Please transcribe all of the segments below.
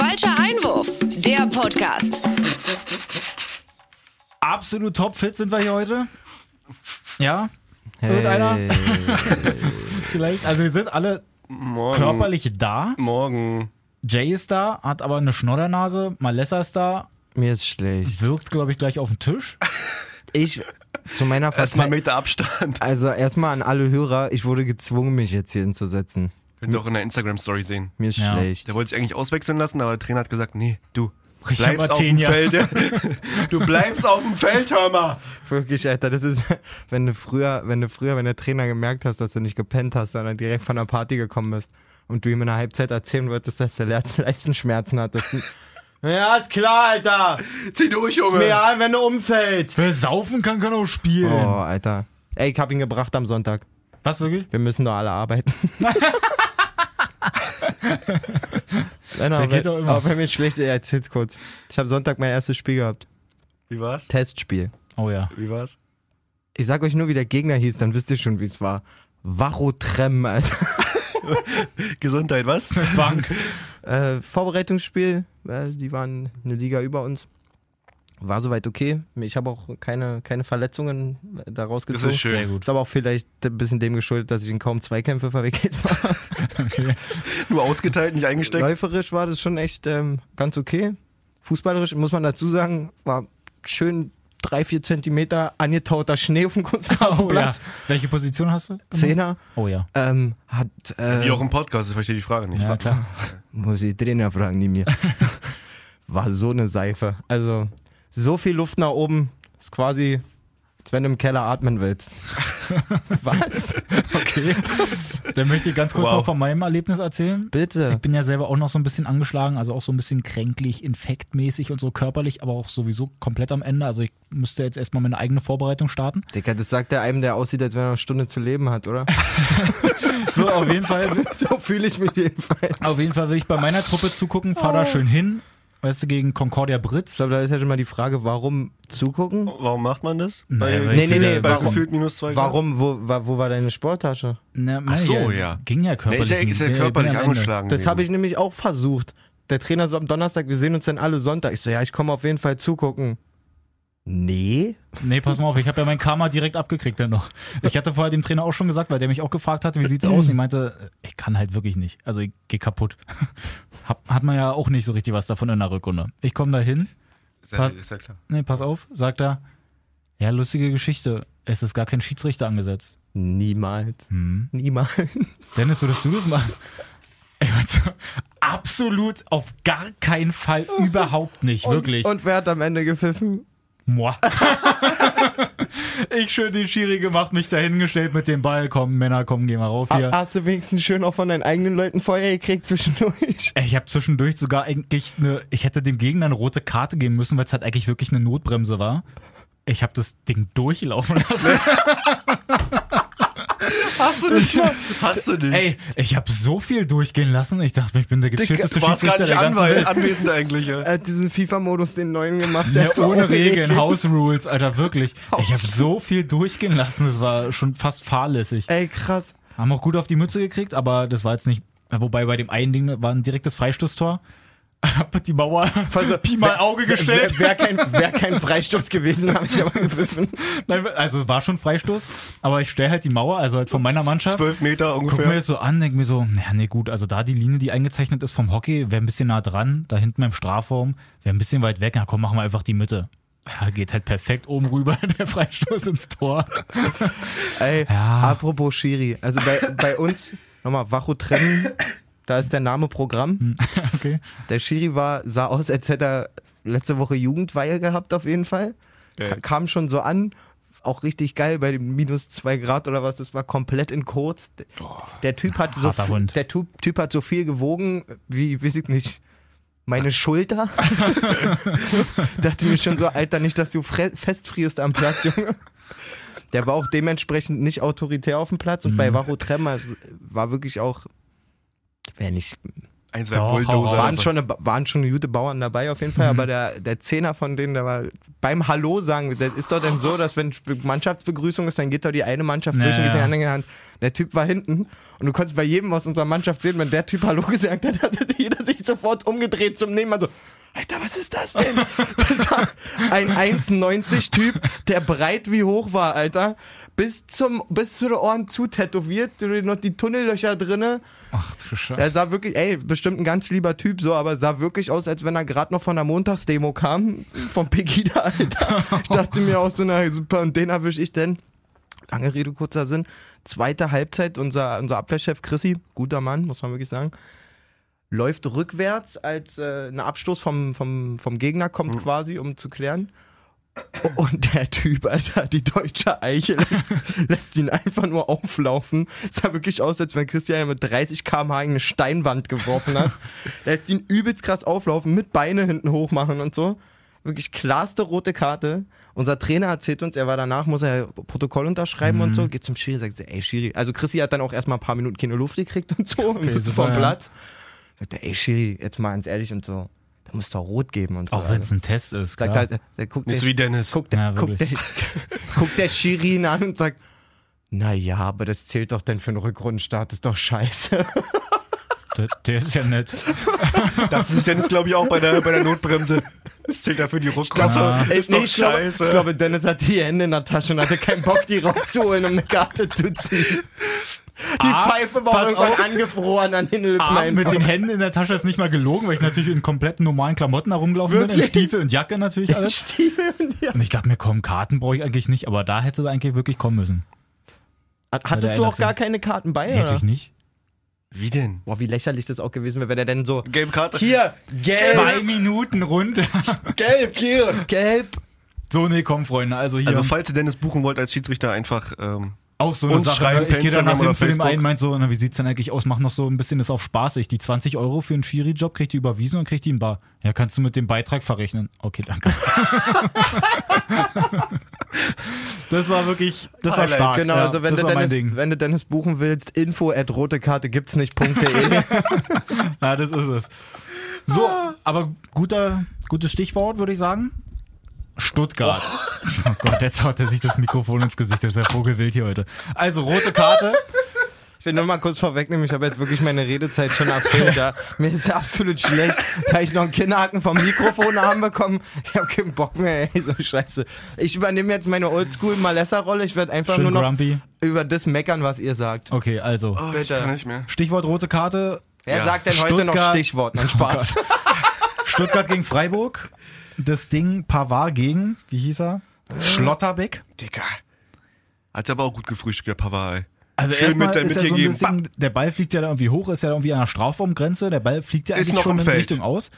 Falscher Einwurf, der Podcast. Absolut topfit sind wir hier heute. Ja? Irgendeiner? Vielleicht. Also wir sind alle Morgen. körperlich da. Morgen. Jay ist da, hat aber eine Schnoddernase. Malessa ist da, Mir ist schlecht. wirkt, glaube ich, gleich auf den Tisch. Ich, zu meiner Erstmal Verteidigung. Meter Abstand. Also erstmal an alle Hörer, ich wurde gezwungen, mich jetzt hier hinzusetzen. Könnt ihr auch in der Instagram-Story sehen. Mir ist Ja. schlecht. Der wollte sich eigentlich auswechseln lassen, aber der Trainer hat gesagt, nee, du bleibst auf dem. Feld. ja. Du bleibst auf dem Feld, hör mal. Wirklich, Alter, das ist, wenn du früher, wenn du früher, wenn der Trainer gemerkt hast, dass du nicht gepennt hast, sondern direkt von der Party gekommen bist und du ihm in der Halbzeit erzählen wolltest, dass der Leist- Leistenschmerzen hat. Ja, ist klar, Alter. Zieh durch, Ist Junge. mir egal, wenn du umfällst. Wer saufen kann, kann auch spielen. Oh, Alter. Ey, ich hab ihn gebracht am Sonntag. Was wirklich? Wir müssen doch alle arbeiten. Nein, Der aber, geht doch immer. aber wenn mir schlecht ist, erzähl's kurz. Ich habe Sonntag mein erstes Spiel gehabt. Wie war's? Testspiel. Oh ja. Wie war's? Ich sag euch nur, wie der Gegner hieß, dann wisst ihr schon, wie es war. Varotrem, Alter. Gesundheit, was? Bank. Äh, Vorbereitungsspiel, äh, die waren eine Liga über uns. War soweit okay. Ich habe auch keine, keine Verletzungen äh, daraus Das gezogen. ist schön. Sehr gut. Ist aber auch vielleicht ein bisschen dem geschuldet, dass ich in kaum Zweikämpfe verwickelt war. Okay. Nur ausgeteilt, nicht eingesteckt. Läuferisch war das schon echt ähm, ganz okay. Fußballerisch muss man dazu sagen, war schön drei, vier Zentimeter angetauter Schnee auf dem Oh ja. Kunstrasenplatz. Welche Position hast du? Zehner. Oh ja. Ähm, hat, äh, Wie auch im Podcast, ich verstehe die Frage nicht. Ja, klar. muss ich Trainer fragen, nie mir. War so eine Seife. Also, so viel Luft nach oben, ist quasi, als wenn du im Keller atmen willst. Was? Okay. Dann möchte ich ganz kurz Wow. noch von meinem Erlebnis erzählen. Ich Bitte. bin ja selber auch noch so ein bisschen angeschlagen, also auch so ein bisschen kränklich, infektmäßig und so körperlich, aber auch sowieso komplett am Ende. Also ich müsste jetzt erstmal meine eigene Vorbereitung starten. Digga, das sagt der einem, der aussieht, als wenn er noch eine Stunde zu leben hat, oder? So, auf jeden Fall, so fühle ich mich jedenfalls. auf jeden Fall will ich bei meiner Truppe zugucken, fahr da schön hin. Weißt du, gegen Concordia Britz. Ich glaube, da ist ja schon mal die Frage, warum zugucken? Warum macht man das? Naja, weil Nee, nee, nee, bei warum? gefühlt minus zwei Grad? Warum? Wo, wo war deine Sporttasche? Na, Ach so, ja, ja. Ging ja Nee, körperlich. ist ja, ist ja körperlich angeschlagen. Das habe ich nämlich auch versucht. Der Trainer so am Donnerstag, wir sehen uns dann alle Sonntag. Ich so, ja, ich komme auf jeden Fall zugucken. Nee? Nee, pass mal auf, ich habe ja mein Karma direkt abgekriegt dann noch. Ich hatte vorher dem Trainer auch schon gesagt, weil der mich auch gefragt hatte, wie sieht's aus? Und ich meinte, ich kann halt wirklich nicht. Also ich gehe kaputt. Hab, hat man ja auch nicht so richtig was davon in der Rückrunde. Ich komme da hin, Ist ja, ist ja klar. nee, pass auf, sagt er, ja, lustige Geschichte, es ist gar kein Schiedsrichter angesetzt. Niemals. Hm. Niemals. Dennis, würdest du das machen? Ich meinte so, absolut auf gar keinen Fall, überhaupt nicht, wirklich. Und wer hat am Ende gepfiffen? Moi. ich schön den Schiri gemacht, mich dahingestellt mit dem Ball. Komm, Männer, komm, geh mal rauf hier. Ha- Hast du wenigstens schön auch von deinen eigenen Leuten Feuer gekriegt zwischendurch? Ich habe zwischendurch sogar eigentlich eine, ich hätte dem Gegner eine rote Karte geben müssen, weil es halt eigentlich wirklich eine Notbremse war. Ich habe das Ding durchlaufen lassen. Hast du nicht? Hast du nicht? Ey, ich habe so viel durchgehen lassen. Ich dachte, ich bin der gechillteste du warst gar Schiedsrichter nicht der ganzen Welt. anwesend eigentlich. Ja. Er hat diesen FIFA-Modus, den neuen gemacht. Ja, ohne Regeln. House Rules, Alter, wirklich. Ich habe so viel durchgehen lassen, das war schon fast fahrlässig. Ey, krass. Haben auch gut auf die Mütze gekriegt, aber das war jetzt nicht. Wobei bei dem einen Ding war ein direktes Freistoßtor. Hab die Mauer Also, Pi mal wär- Auge gestellt. Wäre wär kein, wär kein Freistoß gewesen, habe ich aber gepfiffen. Nein, also war schon Freistoß, aber ich stelle halt die Mauer, also halt von meiner Mannschaft. Zwölf Meter Guck mir ungefähr. das so an, denk mir so, ja, nee, gut, also da die Linie, die eingezeichnet ist vom Hockey, wäre ein bisschen nah dran, da hinten beim Strafraum, wäre ein bisschen weit weg, na komm, machen wir einfach die Mitte. Ja, geht halt perfekt oben rüber, der Freistoß ins Tor. Ey, Ja. apropos Schiri. Also bei, bei uns, nochmal, Wacho trennen, da ist der Name Programm. Okay. Der Schiri war, sah aus, als hätte er letzte Woche Jugendweihe gehabt, auf jeden Fall. Ka Geil. kam schon so an. Auch richtig geil bei dem minus zwei Grad oder was, das war komplett in kurz. Der, Typ hat so harter viel, Hund. der typ, typ hat so viel gewogen, wie, weiß ich nicht, meine Schulter. so, dachte mir schon so, Alter, nicht, dass du festfrierst am Platz, Junge. Der war auch dementsprechend nicht autoritär auf dem Platz und bei Varro Trem also, war wirklich auch, wäre nicht, Ein, zwei Doch, Bulldozer. Waren Also. schon, eine, waren schon gute Bauern dabei auf jeden Fall, aber der, der Zehner von denen, der war beim Hallo sagen, das ist doch dann so, dass wenn Mannschaftsbegrüßung ist, dann geht doch die eine Mannschaft durch und geht die andere Hand. Der Typ war hinten und du konntest bei jedem aus unserer Mannschaft sehen, wenn der Typ Hallo gesagt hat, hat jeder sich sofort umgedreht zum Nebenmann so, Alter, was ist das denn? Das war ein 1,90 Typ, der breit wie hoch war, Alter. Bis, zum, bis zu den Ohren zu tätowiert, noch die Tunnellöcher drinne. Ach du Scheiße. Er sah wirklich, ey, bestimmt ein ganz lieber Typ, so, aber sah wirklich aus, als wenn er gerade noch von der Montagsdemo kam, vom Pegida, Alter. Ich dachte mir auch so, na super, und den erwische ich denn. Lange Rede, kurzer Sinn. Zweite Halbzeit, unser, unser Abwehrchef Chrissy, guter Mann, muss man wirklich sagen, läuft rückwärts, als äh, ein Abstoß vom, vom, vom Gegner kommt quasi, um zu klären. Und der Typ, Alter, die deutsche Eiche lässt, lässt ihn einfach nur auflaufen. Sah wirklich aus, als wenn Christian mit 30 km/h eine Steinwand geworfen hat. lässt ihn übelst krass auflaufen, mit Beine hinten hoch machen und so. Wirklich klarste rote Karte. Unser Trainer erzählt uns, er war danach, muss er Protokoll unterschreiben und so, geht zum Schiri, sagt, ey Schiri, also Chrissy hat dann auch erstmal ein paar Minuten keine Luft gekriegt und so, und bist du super, vom ja. Sagt er, ey Schiri, jetzt mal ganz ehrlich und so, da muss doch rot geben und so. Auch wenn es Also, ein Test ist. sagt Klar. halt, der guckt Nicht der, wie Dennis. guckt, der, Ja, guckt, der, guckt der Schiri ihn an und sagt, naja, aber das zählt doch denn für einen Rückrundenstart, ist doch scheiße. der, der ist ja nett. Das ist Dennis, glaube ich, auch bei der, bei der Notbremse. Das zählt dafür die Rückrunde. Ja. Ist doch ich, glaube, scheiße. ich glaube, Dennis hatte die Hände in der Tasche und hatte keinen Bock, die rauszuholen, um eine Karte zu ziehen. Die Ah, Pfeife war irgendwann auf. angefroren an den Lippen. Ah, mit den Händen in der Tasche ist nicht mal gelogen, weil ich natürlich in kompletten normalen Klamotten herumgelaufen bin, in Wirklich? Stiefel und Jacke natürlich alles. Stiefel und ja. Und ich dachte mir, komm, Karten brauche ich eigentlich nicht, aber da hätte er eigentlich wirklich kommen müssen. Hattest du auch gar keine Karten bei? Nee, oder? natürlich nicht. Wie denn? Boah, wie lächerlich das auch gewesen wäre, wenn er denn so. Gelbe Karte. Hier, gelb, Zwei Minuten runter. gelb, hier, gelb. So, nee, komm, Freunde, also hier. Also falls ihr Dennis buchen wollt als Schiedsrichter, einfach ähm, auch so eine uns Sache. schreiben ne? Ich gehe danach Instagram hin zu dem Facebook. einen, meint so, na, wie sieht's denn eigentlich aus? Mach noch so ein bisschen das auf spaßig. Die 20 Euro für einen Schiri-Job kriegt die überwiesen und kriegt die in Bar. Ja, kannst du mit dem Beitrag verrechnen. Okay, danke. das war wirklich, das war Highlight, stark. Genau, ja, also wenn das du, war mein Dennis, Ding. wenn du Dennis buchen willst, info at rotekarte gibt's nicht.de. Ja, das ist es. So, aber guter, gutes Stichwort, würde ich sagen. Stuttgart. Oh. Gott, jetzt haut er sich das Mikrofon ins Gesicht. Das ist ja Vogelwild hier heute. Also, rote Karte. Ich will nur mal kurz vorwegnehmen, ich habe jetzt wirklich meine Redezeit schon erfüllt. Ja. Mir ist absolut schlecht, da ich noch einen Kinderhaken vom Mikrofon haben bekommen. Ich habe keinen Bock mehr, ey, so scheiße. Ich übernehme jetzt meine Oldschool-Malessa-Rolle. Ich werde einfach Schön nur noch grumpy. über das meckern, was ihr sagt. Okay, also. oh, ich Bitte. kann nicht mehr. Stichwort rote Karte. Wer Ja. sagt denn heute noch Stuttgart- Stichwort? Nein, Spaß. Stuttgart gegen Freiburg. Das Ding Pavard gegen, wie hieß er? Schlotterbeck. Digga. Hat aber auch gut gefrühstückt, der Pavard, ey. Also Schön erstmal mit der- ist mit ja so ein bisschen, der Ball fliegt ja da irgendwie hoch, ist ja irgendwie an der Strafraumgrenze, der Ball fliegt ja eigentlich noch schon in. Richtung aus.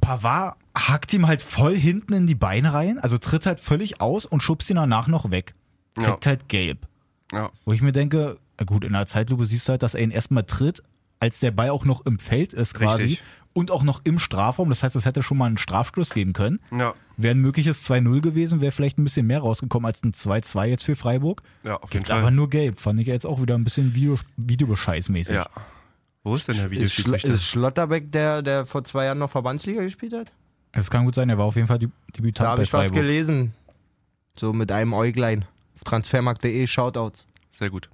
Pavard hackt ihm halt voll hinten in die Beine rein, also tritt halt völlig aus und schubst ihn danach noch weg. Kriegt halt gelb. Ja. Wo ich mir denke, gut, in der Zeitlupe siehst du halt, dass er ihn erstmal tritt, als der Ball auch noch im Feld ist quasi Richtig. Und auch noch im Strafraum. Das heißt, es hätte schon mal einen Strafstoß geben können. Ja. Wäre ein mögliches 2-0 gewesen, wäre vielleicht ein bisschen mehr rausgekommen als ein 2-2 jetzt für Freiburg. Ja, auf jeden Gibt aber Fall. nur gelb. Fand ich jetzt auch wieder ein bisschen Video, Videobescheißmäßig. Ja. Wo ist denn der Ist, Videoschiedsrichter? ist Schlotterbeck der, der vor zwei Jahren noch Verbandsliga gespielt hat? Es kann gut sein, er war auf jeden Fall Deb- Da Debütant habe ich was gelesen. So mit einem Äuglein. Auf transfermarkt.de, Shoutouts. Sehr gut.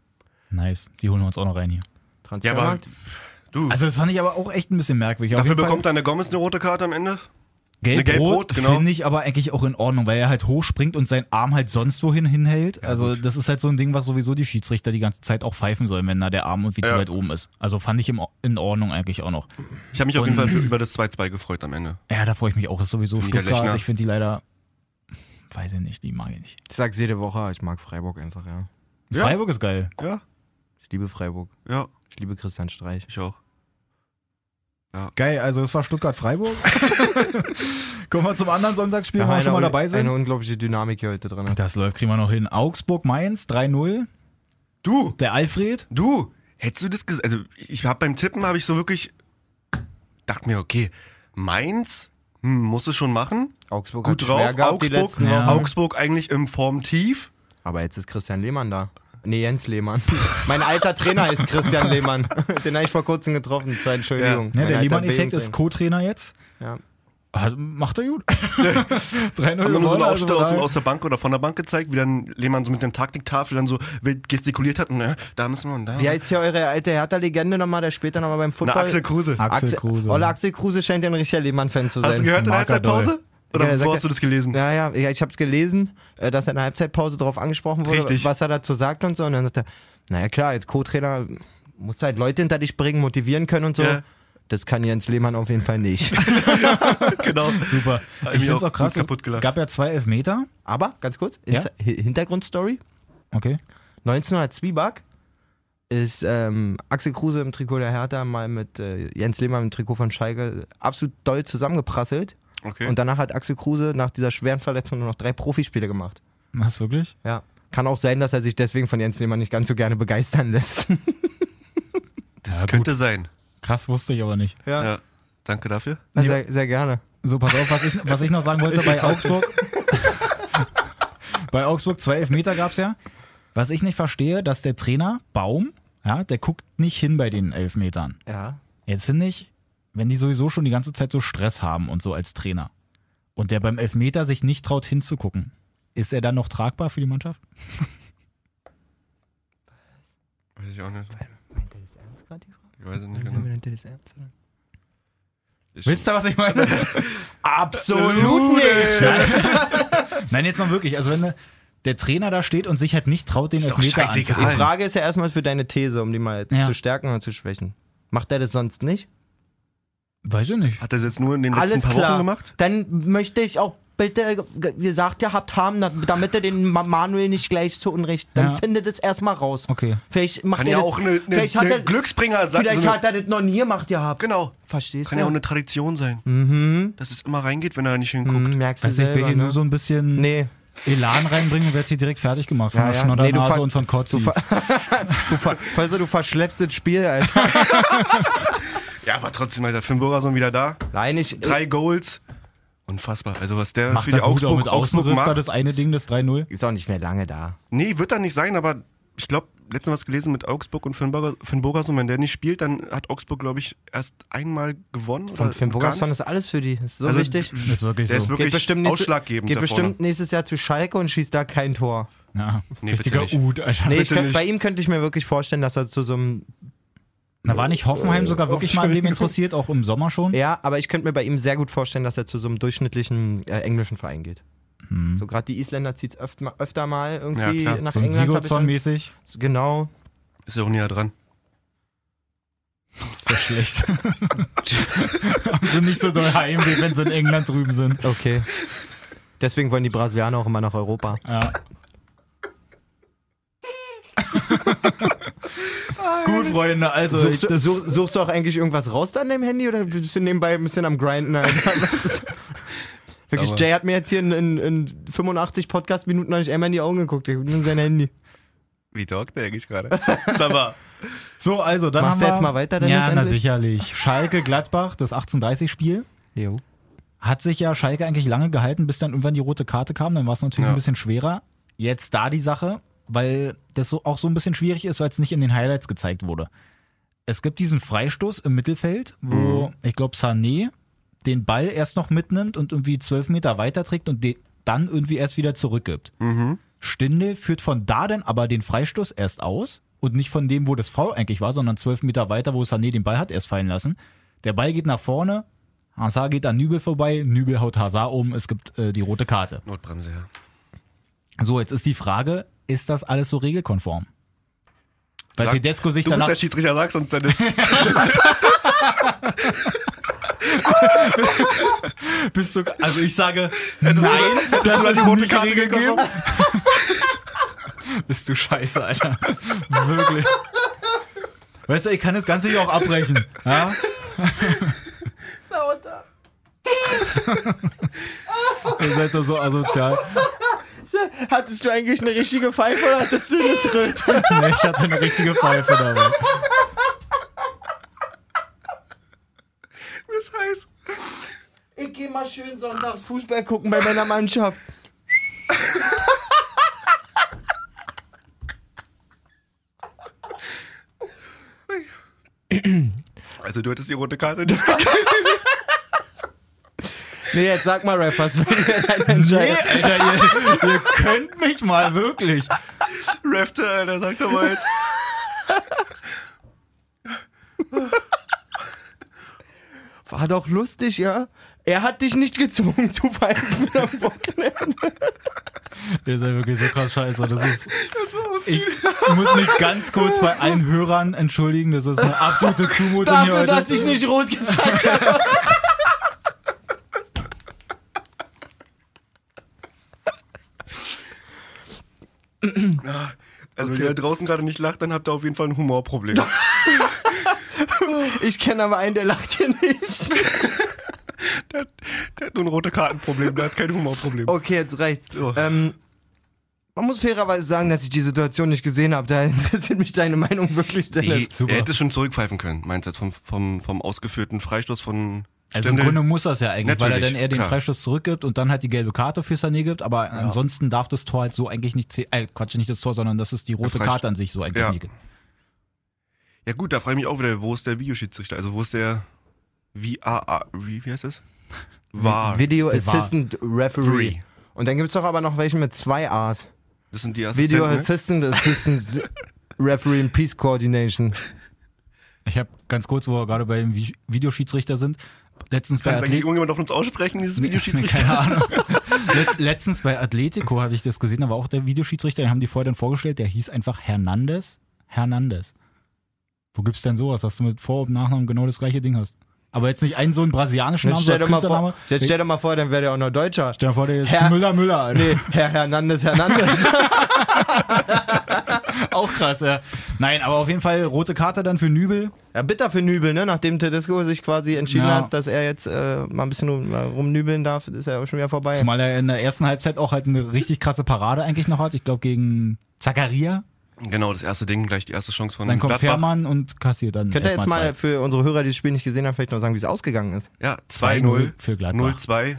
Nice, die holen wir uns auch noch rein hier. Ja, aber Transfermarkt? Du, Also das fand ich aber auch echt ein bisschen merkwürdig. Auf dafür jeden Fall bekommt deine Gomez eine rote Karte am Ende? Gelb-Rot Gelb-Rot, genau. finde ich aber eigentlich auch in Ordnung, weil er halt hochspringt und seinen Arm halt sonst wohin hinhält. Also das ist halt so ein Ding, was sowieso die Schiedsrichter die ganze Zeit auch pfeifen sollen, wenn da der Arm irgendwie zu Ja. weit oben ist. Also fand ich im, in Ordnung eigentlich auch noch. Ich habe mich auf jeden Fall für, über das 2-2 gefreut am Ende. Ja, da freue ich mich auch. Das ist sowieso Niederlechner. Stuttgart. Ich finde die leider, weiß ich nicht, die mag ich nicht. Ich sag's jede Woche, ich mag Freiburg einfach, ja. Ja. Freiburg ist geil. Ja, Ich liebe Freiburg. ja, Ich liebe Christian Streich. ich auch. Geil, also es war Stuttgart-Freiburg. Kommen wir zum anderen Sonntagsspiel, Wir wo wir schon mal eine- dabei Eine sind. unglaubliche Dynamik hier heute drin. Das läuft, kriegen wir noch hin. Augsburg-Mainz 3-0. Du, Der Alfred. du, hättest du das gesagt? Also ich habe beim Tippen habe ich so wirklich dachte mir, okay, Mainz hm, muss es schon machen. Augsburg Gut hat schwer drauf. Augsburg, Ja. Augsburg eigentlich im Formtief. Aber jetzt ist Christian Lehmann da. Nee, Jens Lehmann. mein alter Trainer ist Christian Lehmann. Den habe ich vor kurzem getroffen. Zur Entschuldigung. Ja, Mein der Lehmann-Effekt ist. Co-Trainer jetzt. Ja. Macht er gut. 3-0 Haben wir nur so eine also Ausstellung aus, aus der Bank oder von der Bank gezeigt, wie dann Lehmann so mit dem Taktiktafel dann so wild gestikuliert hat und ne, da müssen wir und da. Wie heißt hier eure alte Hertha-Legende nochmal, der später nochmal beim Na, Football... Axel Kruse. Axel Kruse. Olle Axel Kruse scheint ja ein richtiger Lehmann-Fan zu sein. Hast du gehört in der. Halbzeitpause? Oder Ja, wo sagt hast du das gelesen? Ja, ja, ja ich habe es gelesen, äh, dass er in der Halbzeitpause darauf angesprochen wurde, Richtig. was er dazu sagt und so. Und dann sagt er, naja klar, als Co-Trainer musst du halt Leute hinter dich bringen, motivieren können und so. Ja. Das kann Jens Lehmann auf jeden Fall nicht. genau. Super. Hab Ich finde es auch krass. Es gab ja zwei Elfmeter. Aber, ganz kurz, Ja? Hintergrundstory. Okay. 1900 Zwieback ist ähm, Axel Kruse im Trikot der Hertha mal mit äh, Jens Lehmann im Trikot von Schalke absolut doll zusammengeprasselt. Okay. Und danach hat Axel Kruse nach dieser schweren Verletzung nur noch drei Profispiele gemacht. Was wirklich? Ja. Kann auch sein, dass er sich deswegen von Jens Lehmann nicht ganz so gerne begeistern lässt. das Ja, könnte sein. Krass wusste ich aber nicht. Ja. Danke dafür. Na, sehr, sehr gerne. So, pass auf, was ich, was ich noch sagen wollte bei Augsburg. bei Augsburg zwei Elfmeter gab es ja. Was ich nicht verstehe, dass der Trainer Baum, ja, der guckt nicht hin bei den Elfmetern. Ja. Jetzt finde ich, wenn die sowieso schon die ganze Zeit so Stress haben und so als Trainer und der beim Elfmeter sich nicht traut hinzugucken, ist er dann noch tragbar für die Mannschaft? Weiß ich auch nicht. Meint er das ernst gerade, die Frage? Ich weiß es nicht Meint genau. er das ernst? oder? Ich- Wisst ihr, was ich meine? Absolut nicht! Nein. Nein, jetzt mal wirklich. Also wenn der- der Trainer da steht und sich halt nicht traut, den Elfmeter scheißegal. Die. Frage ist ja erstmal für deine These, um die mal jetzt Ja. zu stärken oder zu schwächen. Macht er das sonst nicht? Weiß ich nicht. Hat er das jetzt nur in den letzten Alles paar klar. Wochen gemacht? Dann möchte ich auch bitte ge- gesagt gehabt haben, dass- damit er den Ma- Manuel nicht gleich zu Unrecht, dann Ja. findet es erstmal raus. Okay. Vielleicht macht Kann er ja das, auch eine, eine, vielleicht hat eine er, Glücksbringer sein. vielleicht so eine, hat er das noch nie gemacht gehabt. Genau. Verstehst Kann du? ja auch eine Tradition sein, mhm. dass es immer reingeht, wenn er nicht hinguckt. Mhm, merkst du Weiß ich, will selber, hier ne? nur so ein bisschen Nee, Elan reinbringen und wird hier direkt fertig gemacht von Ja, der ja. Schnoddernase Nee, du ver- und von Kotzi. du, ver du, ver du verschleppst das Spiel, Alter. Ja, aber trotzdem, Alter, Finn Burgerson wieder da. Nein, ich, Drei Goals. Unfassbar. Also was der Macht für die Augsburg, mit Augsburg da macht. das eine Ding, das 3-0. ist auch nicht mehr lange da. Nee, wird er nicht sein, aber ich glaube, letztens was gelesen mit Augsburg und Finn, Burger, Finn Burgerson. Wenn der nicht spielt, dann hat Augsburg, glaube ich, erst einmal gewonnen. Von Finn nicht. ist alles für die. Ist so Also, wichtig. Ist wirklich Der ist so. wirklich Geht bestimmt, nächste, ausschlaggebend. geht da bestimmt vorne. nächstes Jahr zu Schalke und schießt da kein Tor. Ja. Nee, Richtiger. Ud, Alter. Nee, könnt, bei ihm könnte ich mir wirklich vorstellen, dass er zu so einem. Da war nicht Hoffenheim sogar wirklich mal an dem interessiert, auch im Sommer schon? Ja, aber ich könnte mir bei ihm sehr gut vorstellen, dass er zu so einem durchschnittlichen äh, englischen Verein geht. Hm. So gerade die Isländer zieht es öfter, öfter mal irgendwie Ja, klar. nach So ein England. Sigurdsson-mäßig. Genau. Ist ja auch näher dran. Ist ja schlecht. Haben sie nicht so doll Heimweh, wenn sie in England drüben sind. Okay. Deswegen wollen die Brasilianer auch immer nach Europa. Ja. Gut, Freunde, also ich, Suchst, du, such, suchst du auch eigentlich irgendwas raus an deinem Handy oder bist du nebenbei ein bisschen am Grinden? Wirklich. Jay hat mir jetzt hier in, in, in 85 Podcast-Minuten noch nicht einmal in die Augen geguckt. Er guckt nur in sein Handy. Wie talkt der eigentlich gerade? Sag mal. so, also dann Machst haben du wir, jetzt mal weiter, Dennis, Ja, na endlich? sicherlich. Schalke, Gladbach, das 1830-Spiel. Jo. Hat sich ja Schalke eigentlich lange gehalten, bis dann irgendwann die rote Karte kam. Dann war es natürlich Ja. ein bisschen schwerer. Jetzt da die Sache, weil das so, auch so ein bisschen schwierig ist, weil es nicht in den Highlights gezeigt wurde. Es gibt diesen Freistoß im Mittelfeld, wo ich glaube Sané den Ball erst noch mitnimmt und irgendwie zwölf Meter weiter trägt und den dann irgendwie erst wieder zurückgibt. Mhm. Stindel führt von da dann aber den Freistoß erst aus und nicht von dem, wo das Foul eigentlich war, sondern zwölf Meter weiter, wo Sané den Ball hat erst fallen lassen. Der Ball geht nach vorne, Hazard geht an Nübel vorbei, Nübel haut Hazard um, es gibt äh, die rote Karte. Notbremse, ja. So, jetzt ist die Frage, ist das alles so regelkonform? Weil Sag- Tedesco sich Du bist danach... der Schiedsrichter, sag's uns Dennis. Bist du, also ich sage, Hättest du- nein, du da die rote Karte gegeben? Bist du scheiße, Alter. Wirklich. Weißt du, ich kann das Ganze hier auch abbrechen. Ja? Ihr seid doch so asozial. Hattest du eigentlich eine richtige Pfeife oder hattest du eine Tröte? nee, ich hatte eine richtige Pfeife dabei. Was heißt, ich gehe mal schön sonntags Fußball gucken bei meiner Mannschaft. Also du hattest die rote Karte nicht gekriegt. Nee, jetzt sag mal, Rap, was will denn deine Nee? Alter, ihr, ihr könnt mich mal wirklich. Rafter, Alter, sag doch mal jetzt. War doch lustig, ja? Er hat dich nicht gezwungen zu pfeifen am Wochenende. Ihr seid wirklich so krass scheiße. Das ist, Das war ich muss mich ganz kurz bei allen Hörern entschuldigen. Das ist eine absolute Zumutung hier Dafür, heute. dass ich nicht rot gezeigt habe. Also wenn ihr da draußen gerade nicht lacht, dann habt ihr auf jeden Fall ein Humorproblem. Ich kenne aber einen, der lacht hier nicht. der, hat, der hat nur ein rote Kartenproblem, der hat kein Humorproblem. Okay, jetzt reicht's. So. Ähm, man muss fairerweise sagen, dass ich die Situation nicht gesehen habe. Da interessiert mich deine Meinung wirklich, Nee, Dennis. super. er hätte schon zurückpfeifen können, meinst du jetzt vom, vom, vom ausgeführten Freistoß von Also im Stindl? Grunde muss das ja eigentlich, weil er dann eher den klar. Freistoß zurückgibt und dann halt die gelbe Karte für Sané gibt. Aber ansonsten darf das Tor halt so eigentlich nicht zählen. Äh, Quatsch, nicht das Tor, sondern das ist die rote Karte an sich so eigentlich Ja. nicht. Ja gut, da frage ich mich auch wieder, wo ist der Videoschiedsrichter? Also wo ist der VAR, wie, wie heißt das? VAR. Video Der war- Assistant Referee. Referee. Und dann gibt's doch aber noch welche mit zwei A's. Das sind die Video Assistenten, ne? Assistant Assistant Referee and Peace Coordination. Ich habe ganz kurz, wo wir gerade beim Vi- Videoschiedsrichter sind, letztens bei Kann eigentlich Athlet irgendjemand auf uns aussprechen, dieses Videoschiedsrichter? Keine Ahnung. Let- Letztens bei Atletico hatte ich das gesehen, da war auch der Videoschiedsrichter, den haben die vorher dann vorgestellt, der hieß einfach Hernandez. Hernandez. Wo gibt's denn sowas, dass du mit Vor- und Nachnamen genau das gleiche Ding hast? Aber jetzt nicht einen so einen brasilianischen Namen, Jetzt so stell, als dir mal Künstlername. vor, jetzt stell dir mal vor, dann wäre der auch noch Deutscher. Stell dir vor, der ist Herr- Müller Müller. Alter. Nee, Herr Hernandez Hernandez. Auch krass, ja. Nein, aber auf jeden Fall rote Karte dann für Nübel. ja, bitter für Nübel, ne? Nachdem Tedesco sich quasi entschieden Ja. hat, dass er jetzt äh, mal ein bisschen rum, rumnübeln darf, ist er auch schon wieder vorbei. Zumal er in der ersten Halbzeit auch halt eine richtig krasse Parade eigentlich noch hat. Ich glaube gegen Zakaria. Genau, das erste Ding, gleich die erste Chance von Dann kommt Gladbach. Fährmann und kassiert dann. Könnt ihr jetzt mal zwei. für unsere Hörer, die das Spiel nicht gesehen haben, vielleicht noch sagen, wie es ausgegangen ist? Ja, 2-0 2-0 für Gladbach. 0-2.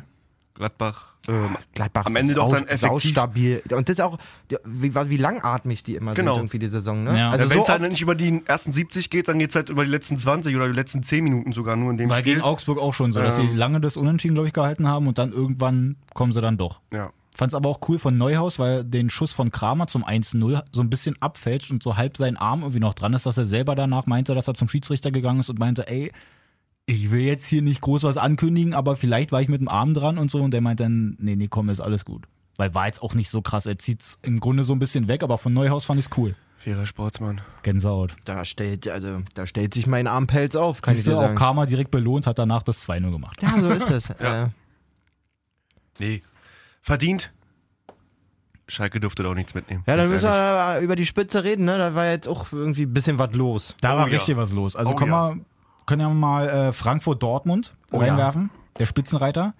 Gladbach. Ähm, Gladbach Am Ende doch sau, dann effektiv. stabil. Und das ist auch, wie, wie langatmig die immer Genau. sind irgendwie die Saison, ne? Ja. Also Wenn so es halt oft, nicht über die ersten 70 geht, dann geht es halt über die letzten 20 oder die letzten 10 Minuten sogar nur in dem War Spiel. gegen Augsburg auch schon so, dass sie Ähm. lange das Unentschieden, glaube ich, gehalten haben und dann irgendwann kommen sie dann doch. Ja. Fand's aber auch cool von Neuhaus, weil den Schuss von Kramer zum 1-0 so ein bisschen abfälscht und so halb sein Arm irgendwie noch dran ist, dass er selber danach meinte, dass er zum Schiedsrichter gegangen ist und meinte, ey, ich will jetzt hier nicht groß was ankündigen, aber vielleicht war ich mit dem Arm dran und so und der meint dann, nee, nee, komm, ist alles gut. Weil war jetzt auch nicht so krass, er zieht's im Grunde so ein bisschen weg, aber von Neuhaus fand ich's cool. Fairer Sportsmann. Gänsehaut. da stellt, also, da stellt sich mein Armpelz auf, kann Siehst ich dir auch sagen. Karma direkt belohnt, hat danach das 2-0 gemacht. Ja, so ist es. Ja. Äh, Nee. Verdient. Schalke durfte da auch nichts mitnehmen. ja, dann müssen ehrlich. wir über die Spitze reden, ne? Da war jetzt auch irgendwie ein bisschen was los. Da Oh war ja. richtig was los. Also Oh können, ja. wir, können ja mal äh, Frankfurt-Dortmund Oh ja. reinwerfen. Der Spitzenreiter.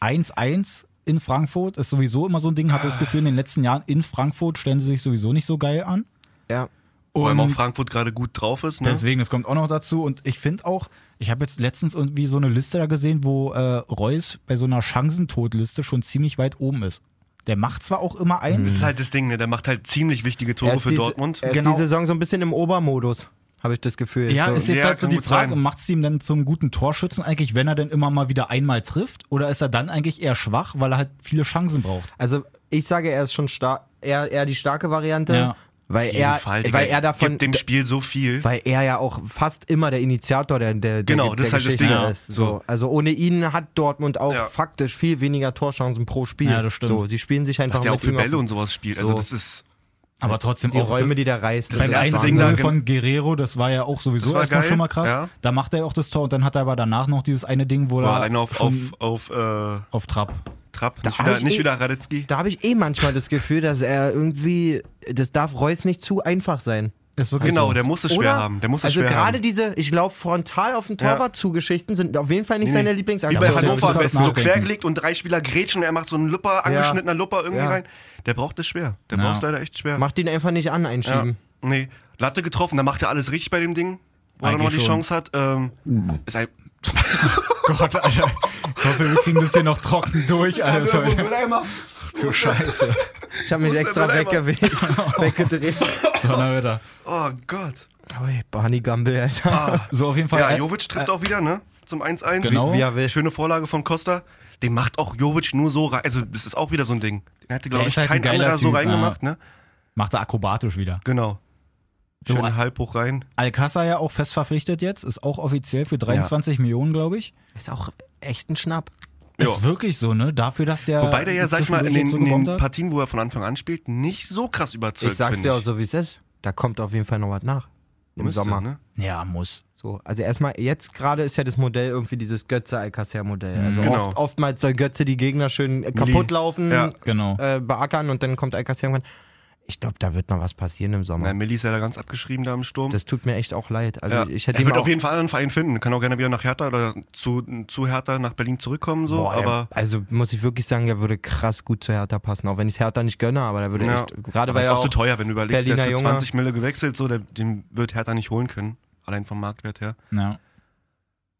1-1 in Frankfurt ist sowieso immer so ein Ding, hatte das Gefühl, in den letzten Jahren in Frankfurt stellen sie sich sowieso nicht so geil an. Ja. Vor allem auch Frankfurt gerade gut drauf ist. Ne? deswegen, das kommt auch noch dazu. Und ich finde auch, ich habe jetzt letztens irgendwie so eine Liste da gesehen, wo äh, Reus bei so einer Chancentotliste schon ziemlich weit oben ist. Der macht zwar auch immer eins, Das ist halt das Ding, ne? Der macht halt ziemlich wichtige Tore für die, Dortmund. Er ist Genau. die Saison so ein bisschen im Obermodus, habe ich das Gefühl. Ja, so. ist jetzt Ja, halt so die Frage, macht es ihm denn zum guten Torschützen eigentlich, wenn er denn immer mal wieder einmal trifft? Oder ist er dann eigentlich eher schwach, weil er halt viele Chancen braucht? Also ich sage, er ist schon stark, eher, eher die starke Variante, Ja. weil er, Fall, weil er davon, gibt dem Spiel so viel. weil er ja auch fast immer der Initiator der, der, der, Genau, der das ist halt das Geschichte Ding. ist. Ja. So. Also ohne ihn hat Dortmund auch Ja. faktisch viel weniger Torchancen pro Spiel. Ja, das stimmt. So, sie spielen sich einfach Was der auch für Bälle und sowas spielt. Also So. das ist. Aber trotzdem die auch Räume, die der reißt. Beim da gen- von Guerrero, das war ja auch sowieso erstmal geil, schon mal krass. ja. Da macht er auch das Tor und dann hat er aber danach noch dieses eine Ding, wo War er einer auf, auf, auf äh, auf Trab. Trapp. Nicht hab wieder, ich nicht eh- wieder Radetzky. Da habe ich eh manchmal das Gefühl, dass er irgendwie, das darf Reus nicht zu einfach sein. Genau, so. der muss es schwer Oder? haben. Der muss es also schwer gerade haben. diese, ich laufe frontal auf den Ja. Torwart zugeschichten sind auf jeden Fall nicht Nee, seine nee. Wie Lieblingsaktion. bei ja Hannover am besten so quergelegt und drei Spieler grätschen und er macht so einen Lupper, angeschnittener Lupper irgendwie Ja. rein. Der braucht es schwer. Der Ja. braucht es leider echt schwer. Macht ihn einfach nicht an, ja. einschieben. Nee. Latte getroffen, da macht er alles richtig bei dem Ding. Wo er nochmal die. Chance hat. Ähm, ist ein Gott, Alter. Ich hoffe, wir kriegen das hier noch trocken durch. Alter. du Scheiße. Ich habe mich extra weggedreht. Donnerwetter. Oh Gott. Ui, Barney Gumble, Alter. Ah. So, auf jeden Fall. Ja, äh, Jovic trifft auch wieder, ne? Zum 1-1. Genau. Wie will. Schöne Vorlage von Costa. Den macht auch Jovic nur so rein. Also, das ist auch wieder so ein Ding. Den hätte, glaube Er ich, halt ein kein geiler anderer so Typ, reingemacht, ne? macht er akrobatisch wieder. Genau. So, Schön halb hoch rein. Alcázar ja auch fest verpflichtet jetzt, ist auch offiziell für 23 Millionen, glaube ich. Ist auch echt ein Schnapp. Ja. Ist wirklich so, ne? Dafür, dass der. Wobei der ja, sag ich mal, in den, so in den. Partien, wo er von Anfang an spielt, nicht so krass überzeugt, Ich sag's dir auch so, wie es ist. Da kommt auf jeden Fall noch was nach. Im Müsste, Sommer. Ne? Ja, muss. So, also erstmal, jetzt gerade ist ja das Modell irgendwie dieses Götze-Alcacer-Modell. Also Genau. oft, oftmals soll Götze die Gegner schön kaputt laufen, Ja. Genau. äh, beackern und dann kommt Alcacer irgendwann. Ich glaube, da wird noch was passieren im Sommer. Na, Milli ist ja da ganz abgeschrieben da im Sturm. Das tut mir echt auch leid. Also ja. ich hätte er wird auf jeden Fall einen Verein finden. Kann auch gerne wieder nach Hertha oder zu, zu Hertha nach Berlin zurückkommen, so. Boah, aber der, also muss ich wirklich sagen, er würde krass gut zu Hertha passen. Auch wenn ich Hertha nicht gönne, aber der würde Ja. echt, gerade aber weil ist er auch zu teuer, wenn du überlegst, der ist Berliner für Junge. 20 Mille gewechselt, so, der, den wird Hertha nicht holen können. Allein vom Marktwert her. Ja.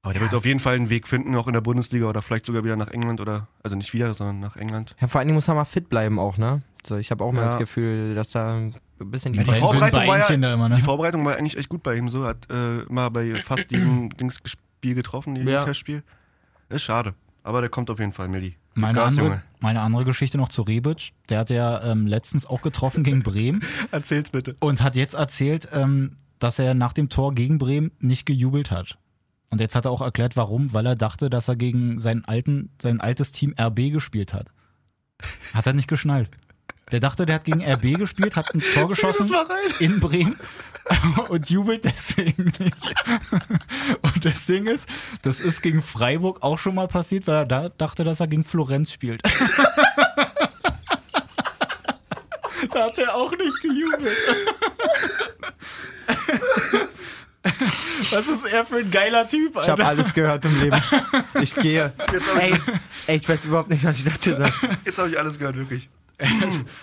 Aber der wird auf jeden Fall einen Weg finden, auch in der Bundesliga oder vielleicht sogar wieder nach England oder, also nicht wieder, sondern nach England. ja, vor allen Dingen muss er mal fit bleiben auch, ne? So, ich habe auch mal Ja. das Gefühl, dass da ein bisschen die dünnen Vorbereitung war ja- immer, ne? Die Vorbereitung war eigentlich echt gut bei ihm, so. Hat äh, mal bei fast jedem Dings Spiel getroffen, jedem Ja. Testspiel. Ist schade. Aber der kommt auf jeden Fall, Milli. Meine Gas, andere, Junge. meine andere Geschichte noch zu Rebic. Der hat ja ähm, letztens auch getroffen gegen Bremen Erzähl's bitte. und hat jetzt erzählt, ähm, dass er nach dem Tor gegen Bremen nicht gejubelt hat. Und jetzt hat er auch erklärt, warum, weil er dachte, dass er gegen seinen alten, sein altes Team RB gespielt hat. Hat er nicht geschnallt. Der dachte, der hat gegen RB gespielt, hat ein Tor geschossen in Bremen und jubelt deswegen nicht. Und das Ding ist, das ist gegen Freiburg auch schon mal passiert, weil er da dachte, dass er gegen Florenz spielt. Da hat er auch nicht gejubelt. Was ist er für ein geiler Typ, Ich habe Alter? alles gehört im Leben. Ich gehe. Ey, ey, ich weiß überhaupt nicht, was ich dazu sage. Jetzt habe ich alles gehört, wirklich.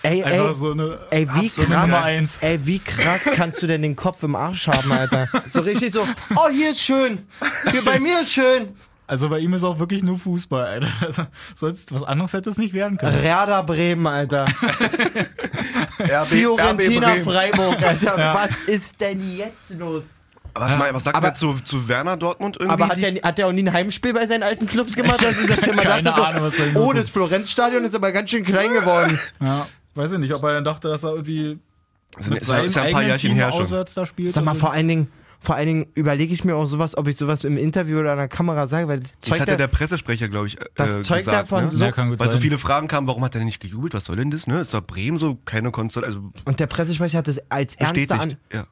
Ey, ey, so eine, ey, wie absolute krass, Nummer eins. ey, wie krass kannst du denn den Kopf im Arsch haben, Alter? So richtig so, oh, hier ist schön. Hier bei mir ist schön. Also bei ihm ist auch wirklich nur Fußball, Alter. Also, sonst was anderes hätte es nicht werden können. Werder Bremen, Alter. RB, Fiorentina Bremen. Freiburg, Alter. Was ist denn jetzt los? Was, mal, was sagt Aber- er zu, zu Werner Dortmund irgendwie? Aber hat der, hat der auch nie ein Heimspiel bei seinen alten Clubs gemacht? Also, dass der mal Keine dachte so, Ahnung, was bei ihm oh, das. Florenzstadion ist aber ganz schön klein geworden. Ja, weiß ich nicht, ob er dann dachte, dass er irgendwie Also, mit ist ja- seinem ist ja ein paar Team her schon. auswärts da spielt. Sag mal, so. vor allen Dingen, vor allen Dingen überlege ich mir auch sowas, ob ich sowas im Interview oder an der Kamera sage, weil das Das zeugt, hatte ja, der Pressesprecher, glaube ich, äh, das zeugt gesagt, davon ne? so. ja, Weil so sein. viele Fragen kamen, warum hat er denn nicht gejubelt? Was soll denn das? Ne? Ist doch Bremen so keine Konstellation. Also Und der Pressesprecher hat das als bestätigt. an. Ja.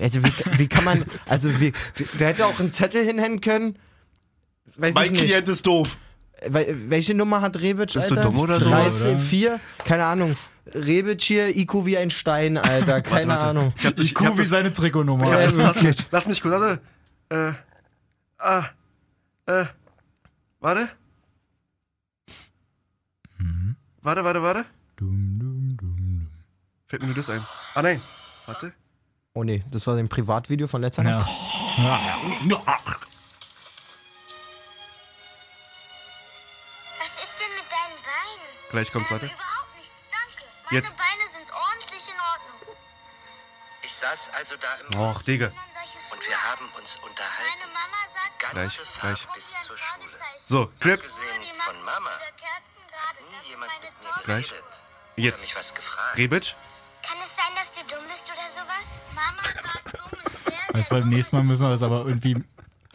Also wie, wie kann man, also wie, wie, der hätte auch einen Zettel hinhängen können. Weiß Mein ich nicht. Klient ist doof. Wel- Welche Nummer hat Rebic, Bist du Alter? dumm oder so, 13, oder? 4? Keine Ahnung. Rebic hier, IQ wie ein Stein, Alter. Keine warte. Ahnung. Ich hab, Ich gucke hab wie das, seine Trikotnummer. das Ja, passt nicht. Lass mich kurz, warte. Äh, ah, äh, warte. Warte, warte, warte. Dum, dum, dum, dum. Fällt mir nur das ein. Ah, nein. Warte. Oh nee, das war ein Privatvideo von letzter Ja. Nacht. Was ist denn mit deinen Beinen? Gleich kommt's, warte. Ähm, überhaupt nichts, danke. Meine Jetzt. Beine sind ordentlich in Ordnung. Ich saß also da im Och, Digga. Und wir haben uns unterhalten. Meine Mama sagt, Ganze Gleich, Fahrt gleich. bis zur Schule. So, Clip. Abgesehen von Mama gerade, nie jemand mit mir Gleich. Jetzt. Oder mich was gefragt. Rebic. Du, der beim nächsten Mal müssen wir das aber irgendwie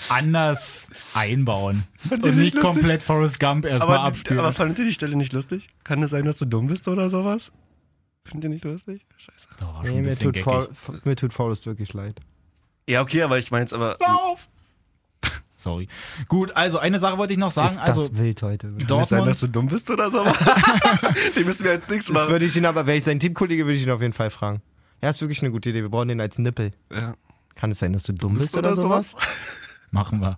anders einbauen. Und nicht nicht komplett Forrest Gump erstmal abspielen. aber fandet ihr die Stelle nicht lustig? Kann es sein, dass du dumm bist oder sowas? Findet ihr nicht lustig? Scheiße. Doch, war schon Nee, ein mir tut. For, mir tut Forrest wirklich leid. Ja, okay, aber ich meine jetzt aber. auf! Sorry. Gut, also eine Sache wollte ich noch sagen. Ist Also das wild heute. Kann es sein, dass Dortmund, du dumm bist oder sowas? die müssen wir als nichts Das machen. würde ich ihn aber, wäre ich sein Teamkollege, würde ich ihn auf jeden Fall fragen. Ja, ist wirklich eine gute Idee. Wir brauchen den als Nippel. Ja. Kann es sein, dass du dumm bist oder, sowas? machen wir.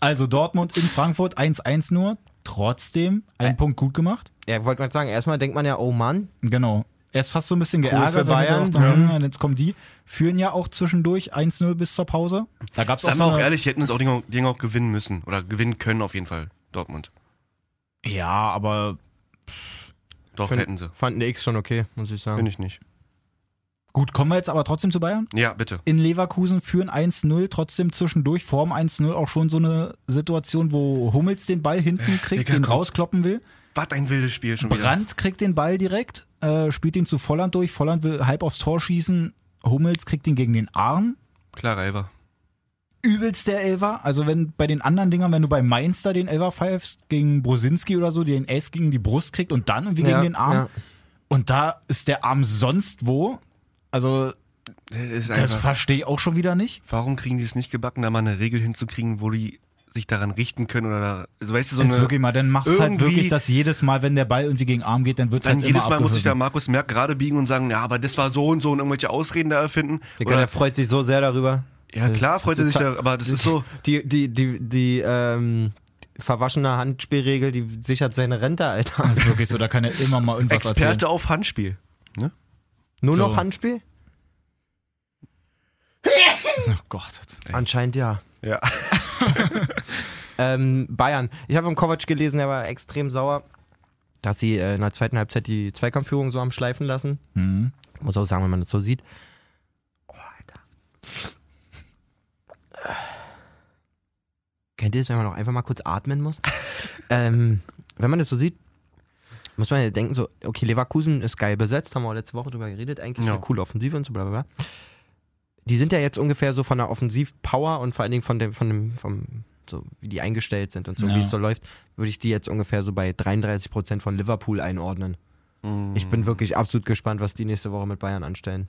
Also Dortmund in Frankfurt 1-1 nur. Trotzdem einen Punkt gut gemacht. Ja, wollte mal sagen, erstmal denkt man ja, oh Mann, Genau. Er ist fast so ein bisschen Cool geärgert, für er Bayern. dachte, hm, jetzt kommen die. Führen ja auch zwischendurch 1-0 bis zur Pause. Da gab es auch Sagen so wir auch ehrlich, die hätten uns auch Dinge, Dinge auch gewinnen müssen. Oder gewinnen können auf jeden Fall. Dortmund. Ja, aber Doch, Find- hätten sie. fand eine X schon okay, muss ich sagen. Finde ich nicht. Gut, kommen wir jetzt aber trotzdem zu Bayern? Ja, bitte. In Leverkusen führen 1-0, trotzdem zwischendurch vorm 1-0 auch schon so eine Situation, wo Hummels den Ball hinten kriegt, Digga, den komm. rauskloppen will. Was ein wildes Spiel schon wieder. Brandt kriegt den Ball direkt, äh, spielt ihn zu Volland durch. Volland will halb aufs Tor schießen. Hummels kriegt ihn gegen den Arm. Klarer Elfer. Übelst der Elfer. Also wenn bei den anderen Dingern, wenn du bei Mainz da den Elfer pfeifst, gegen Brosinski oder so, den Ace gegen die Brust kriegt und dann irgendwie Ja, gegen den Arm. ja. Und da ist der Arm sonst wo. Also Das das verstehe ich auch schon wieder nicht. warum kriegen die es nicht gebacken, da mal eine Regel hinzukriegen, wo die sich daran richten können oder da, also weißt du, so Ist eine, wirklich mal, dann macht es halt wirklich, dass jedes Mal, wenn der Ball irgendwie gegen Arm geht, dann wird es dann halt jedes immer Mal muss sich der abgehoben. Markus Merck gerade biegen und sagen, ja, aber das war so und so und irgendwelche Ausreden da erfinden. Der freut sich so sehr darüber. ja, klar freut er sich da, aber das ist so, Die, die, die, die, ähm, verwaschene Handspielregel, die sichert seine Rente, Alter. Das ist wirklich so, da kann er immer mal irgendwas Experte erzählen. auf Handspiel. Ne? Nur So. noch Handspiel? Oh Gott. Anscheinend ja. Ja. Ähm, Bayern. Ich habe von Kovac gelesen, der war extrem sauer, dass sie äh, in der zweiten Halbzeit die Zweikampfführung so am Schleifen lassen. Mhm. Muss auch sagen, wenn man das so sieht. Oh, Alter. Kennt ihr das, wenn man auch einfach mal kurz atmen muss? ähm, wenn man das so sieht, muss man ja denken, so, okay, Leverkusen ist geil besetzt, haben wir auch letzte Woche drüber geredet, eigentlich Ja. eine coole Offensive und so, bla bla bla. Die sind ja jetzt ungefähr so von der Offensivpower und vor allen Dingen von dem, von dem, vom, so wie die eingestellt sind und so, Ja. wie es so läuft, würde ich die jetzt ungefähr so bei 33% von Liverpool einordnen. Ich Mhm. bin wirklich absolut gespannt, was die nächste Woche mit Bayern anstellen.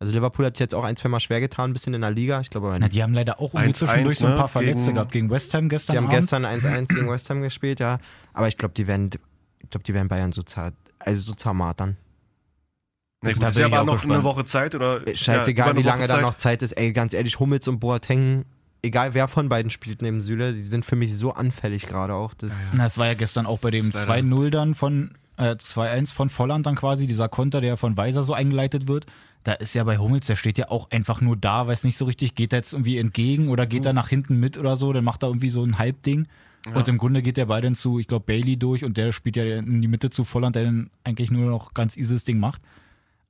Also Liverpool hat sich jetzt auch ein, zwei Mal schwer getan, ein bisschen in der Liga. Ich glaube, aber Na, die haben leider auch irgendwie 1-1, zwischendurch so ein ne? paar Verletzte Gegen- gehabt. Gegen West Ham gestern die haben Abend. gestern 1-1 gegen West Ham gespielt, ja. Aber ich glaube, die werden, ich glaube, die werden Bayern so zart, also so zermartern. Na gut, Da das ist ja aber auch noch gespannt. eine Woche Zeit oder Scheißegal, ja, wie lange da noch Zeit ist. Ey, ganz ehrlich, Hummels und Boateng, egal wer von beiden spielt neben Süle, die sind für mich so anfällig gerade auch. Das, Na, es war ja gestern auch bei dem Das ist leider- 2-0 dann von, äh, 2-1 von Volland dann quasi, dieser Konter, der von Weiser so eingeleitet wird. Da ist ja bei Hummels, der steht ja auch einfach nur da, weiß nicht so richtig, geht er jetzt irgendwie entgegen oder geht er nach hinten mit oder so, dann macht er irgendwie so ein Halbding. Und im Grunde geht der Ball dann zu, ich glaube, Bailey durch und der spielt ja in die Mitte zu Volland, der dann eigentlich nur noch ganz eases Ding macht.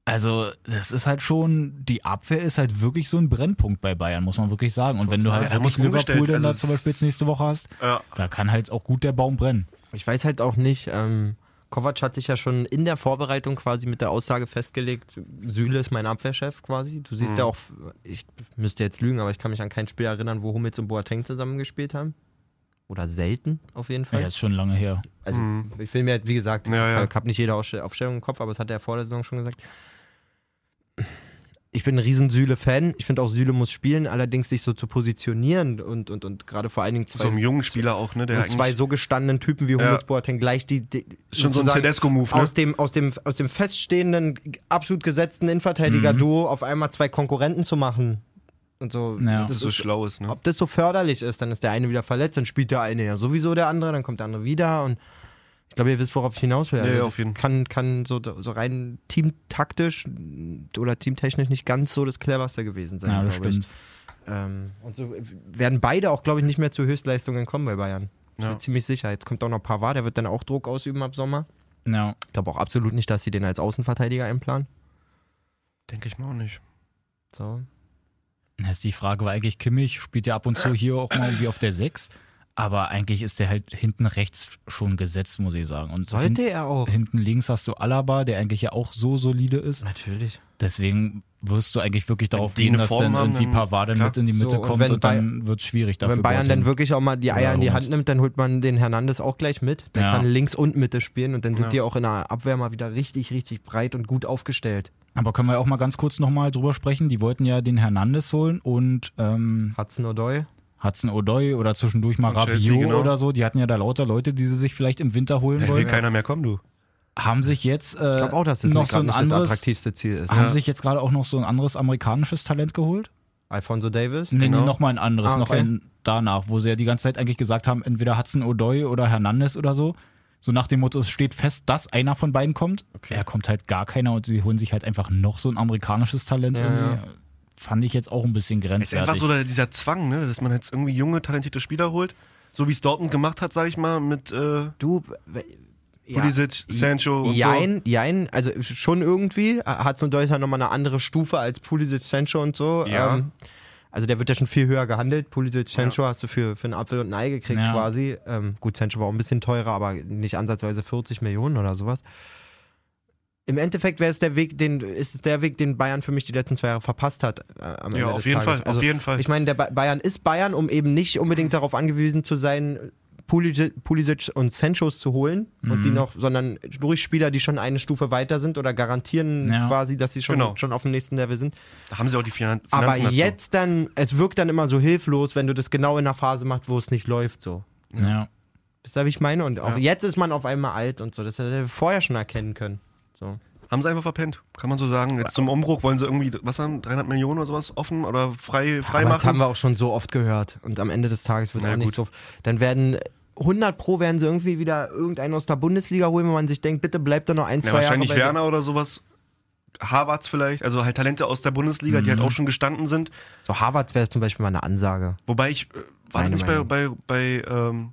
Also, das ist halt schon, die Abwehr ist halt wirklich so ein Brennpunkt bei Bayern, muss man wirklich sagen. Und wenn du halt Ja, da wirklich Liverpool dann da also zum Beispiel jetzt nächste Woche hast, Ja. da kann halt auch gut der Baum brennen. Ich weiß halt auch nicht, ähm, Kovac hat sich ja schon in der Vorbereitung quasi mit der Aussage festgelegt, Süle ist mein Abwehrchef quasi. Du siehst ja auch, ich müsste jetzt lügen, aber ich kann mich an kein Spiel erinnern, wo Hummels und Boateng zusammengespielt haben. Oder selten, auf jeden Fall. Ja, ist schon lange her. Also, ich will mir, wie gesagt, Ja, ja. ich habe nicht jede Aufstellung im Kopf, aber das hat er vor der Saison schon gesagt. Ich bin ein riesen Süle-Fan. Ich finde auch, Süle muss spielen, allerdings sich so zu positionieren und, und, und gerade vor allen Dingen zwei, So einem jungen Spieler auch, ne? Der und zwei so gestandenen Typen wie Ja. Hummels Boateng gleich die, die schon so ein Tedesco-Move, ne? aus dem, aus dem, aus dem feststehenden, absolut gesetzten Innenverteidiger-Duo auf einmal zwei Konkurrenten zu machen. Und so. Ja. Das so schlau ist, ne? Ob das so förderlich ist, dann ist der eine wieder verletzt, dann spielt der eine ja sowieso der andere, dann kommt der andere wieder und ich glaube, ihr wisst, worauf ich hinaus will. Ja, Also ja, das auf jeden kann, kann so, so rein teamtaktisch oder teamtechnisch nicht ganz so das cleverste gewesen sein. Ja, das glaube ich. stimmt. Ähm, und so werden beide auch, glaube ich, nicht mehr zu Höchstleistungen kommen bei Bayern. Ich Ja. bin ziemlich sicher. Jetzt kommt auch noch Pavard, der wird dann auch Druck ausüben ab Sommer. Ja. Ich glaube auch absolut nicht, dass sie den als Außenverteidiger einplanen. Denke ich mal auch nicht. So. Das ist die Frage, weil eigentlich Kimmich spielt ja ab und zu hier auch mal irgendwie auf der 6. Aber eigentlich ist der halt hinten rechts schon gesetzt, muss ich sagen. Und hin, Sollte er auch. hinten links hast du Alaba, der eigentlich ja auch so solide ist. Natürlich. Deswegen wirst du eigentlich wirklich darauf gehen, dass Form dann haben, irgendwie Pavard dann mit in die Mitte So, und kommt wenn und dann wird es schwierig dafür. Wenn Bayern dann wirklich auch mal die Eier in die. Hand nimmt, dann holt man den Hernandez auch gleich mit. Der Ja. kann links und Mitte spielen und dann sind Ja. die auch in der Abwehr mal wieder richtig, richtig breit und gut aufgestellt. Aber können wir auch mal ganz kurz nochmal drüber sprechen. Die wollten ja den Hernandez holen und ähm, Hudson O'Doy. Hudson O'Doy oder zwischendurch mal Rabiot Chelsea, genau. oder so. Die hatten ja da lauter Leute, die sie sich vielleicht im Winter holen Da will wollen. keiner mehr kommen, du. Haben sich jetzt äh, Ich glaube auch, dass das noch nicht, so ein nicht das anderes, attraktivste Ziel ist. haben Ja. sich jetzt gerade auch noch so ein anderes amerikanisches Talent geholt? Alfonso Davis. Nee, Genau. nee, noch mal ein anderes, Ah, noch okay. ein danach, wo sie ja die ganze Zeit eigentlich gesagt haben, entweder Hudson O'Doy oder Hernandez oder so. So nach dem Motto, es steht fest, dass einer von beiden kommt. Okay. Er kommt halt gar keiner und sie holen sich halt einfach noch so ein amerikanisches Talent. Ja, irgendwie. ja. Fand ich jetzt auch ein bisschen Es ist grenzwertig. einfach so der, dieser Zwang, ne? Dass man jetzt irgendwie junge, talentierte Spieler holt. So wie es Dortmund gemacht hat, sag ich mal, mit. Äh, Du, Pulisic, Sancho und Jein, jein, also schon irgendwie. Hat so ein Deutscher nochmal eine andere Stufe als Pulisic, Sancho und so. Ja. Ähm, also der wird ja schon viel höher gehandelt. Pulisic, Sancho hast du für, für einen Apfel und ein Ei gekriegt Ja. quasi. Ähm, gut, Sancho war auch ein bisschen teurer, aber nicht ansatzweise 40 Millionen oder sowas. Im Endeffekt wäre es der Weg, den ist es der Weg, den Bayern für mich die letzten zwei Jahre verpasst hat. Äh. Ende Ja, des auf jeden Tages. Fall, Also, auf jeden Fall. Ich meine, der Ba- Bayern ist Bayern, um eben nicht unbedingt darauf angewiesen zu sein, Pulisic, und Sanchos zu holen und Mhm. die noch, sondern durch Spieler, die schon eine Stufe weiter sind oder garantieren Ja. quasi, dass sie schon, Genau. schon auf dem nächsten Level sind. Da haben sie auch die Finan Finanzen Aber dazu. jetzt dann, es wirkt dann immer so hilflos, wenn du das genau in einer Phase machst, wo es nicht läuft. So. Ja. Wisst ihr, wie ich meine? Und auch Ja. jetzt ist man auf einmal alt und so. Das hätte er vorher schon erkennen können. So. Haben sie einfach verpennt, kann man so sagen. Jetzt zum Umbruch wollen sie irgendwie, was haben, 300 Millionen oder sowas offen oder frei, frei Aber das haben machen? wir auch schon so oft gehört. Und am Ende des Tages wird Na auch nicht gut. so. Dann werden 100 Pro werden sie irgendwie wieder irgendeinen aus der Bundesliga holen, wo man sich denkt, bitte bleibt doch noch ein, Ja, zwei wahrscheinlich Jahre. bei Werner oder sowas. Harvards vielleicht, also halt Talente aus der Bundesliga, Mhm. die halt auch schon gestanden sind. So Harvards wäre zum Beispiel mal eine Ansage. Wobei ich, äh, war das Meine nicht bei, Meinung. bei, bei ähm,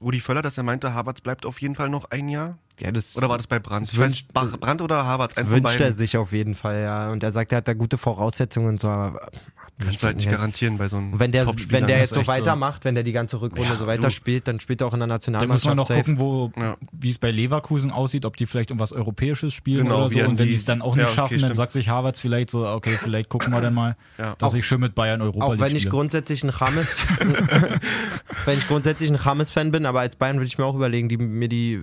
Rudi Völler, dass er meinte, Harvards bleibt auf jeden Fall noch ein Jahr? Ja, das Oder war das bei Brandt? Das Ich weiß, wünscht- Ba- Brandt oder Harvards? Ein das wünscht er sich auf jeden Fall, ja. Und er sagt, er hat da gute Voraussetzungen und so. aber- Kannst du halt nicht garantieren bei so einem Und wenn der, wenn der jetzt so echt so. weitermacht, wenn der die ganze Rückrunde Ja, so weiterspielt, dann spielt er auch in der Nationalmannschaft. muss man noch safe. gucken, wo, Ja. wie es bei Leverkusen aussieht, ob die vielleicht irgendwas Europäisches spielen Genau, oder so. Und wenn die- es dann auch nicht Ja, okay, schaffen, dann stimmt. sagt sich Harvards vielleicht so, okay, vielleicht gucken wir dann mal, Ja. dass ich schön mit Bayern Europa Auch wenn ich grundsätzlich ein James, wenn ich grundsätzlich ein James-Fan bin, aber als Bayern würde ich mir auch überlegen, die mir die,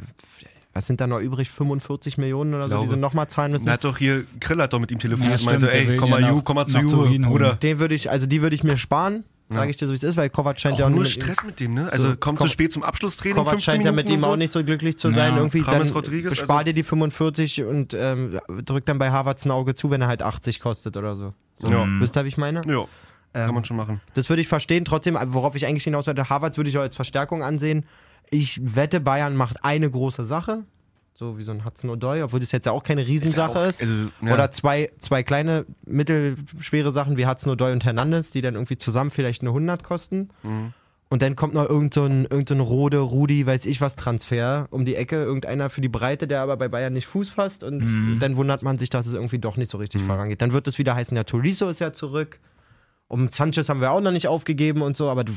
was sind da noch übrig, 45 Millionen oder so, die Glaube. sie nochmal zahlen müssen. Er hat doch hier, Grill hat doch mit ihm telefoniert Ja, und meinte, ey, komm mal, Ju, komm mal zu holen. Bruder. Den würde ich, also die würde ich mir sparen, Ja. sage ich dir so, wie es ist, weil Kovac scheint Auch ja auch nur Stress mit dem, ne? Also So, kommt Ko- zu spät zum Abschlusstraining, Kovac 15 scheint ja mit ihm so. auch nicht so glücklich zu sein. Ja. Irgendwie dann Rodriguez, spar also- dir die 45 und ähm, drück dann bei Havertz ein Auge zu, wenn er halt 80 kostet oder so. so. Ja. Wisst ihr, wie ich meine? Ja, Ähm, kann man schon machen. Das würde ich verstehen. Trotzdem, worauf ich eigentlich hinaus wollte, Havertz würde ich auch als Verstärkung ansehen. Ich wette, Bayern macht eine große Sache. So wie so ein Hudson O'Doy, obwohl das jetzt ja auch keine Riesensache auch- ist. also, ja. Oder zwei, zwei kleine, mittelschwere Sachen wie Hudson O'Doy und Hernandez, die dann irgendwie zusammen vielleicht eine 100 kosten. Mhm. Und dann kommt noch irgend so ein, irgend so ein Rode, Rudi, weiß ich was, Transfer um die Ecke. Irgendeiner für die Breite, der aber bei Bayern nicht Fuß fasst. Und Mhm. dann wundert man sich, dass es irgendwie doch nicht so richtig vorangeht. Dann wird es wieder heißen, ja, Tolisso ist ja zurück. Um Sanchez haben wir auch noch nicht aufgegeben und so, aber du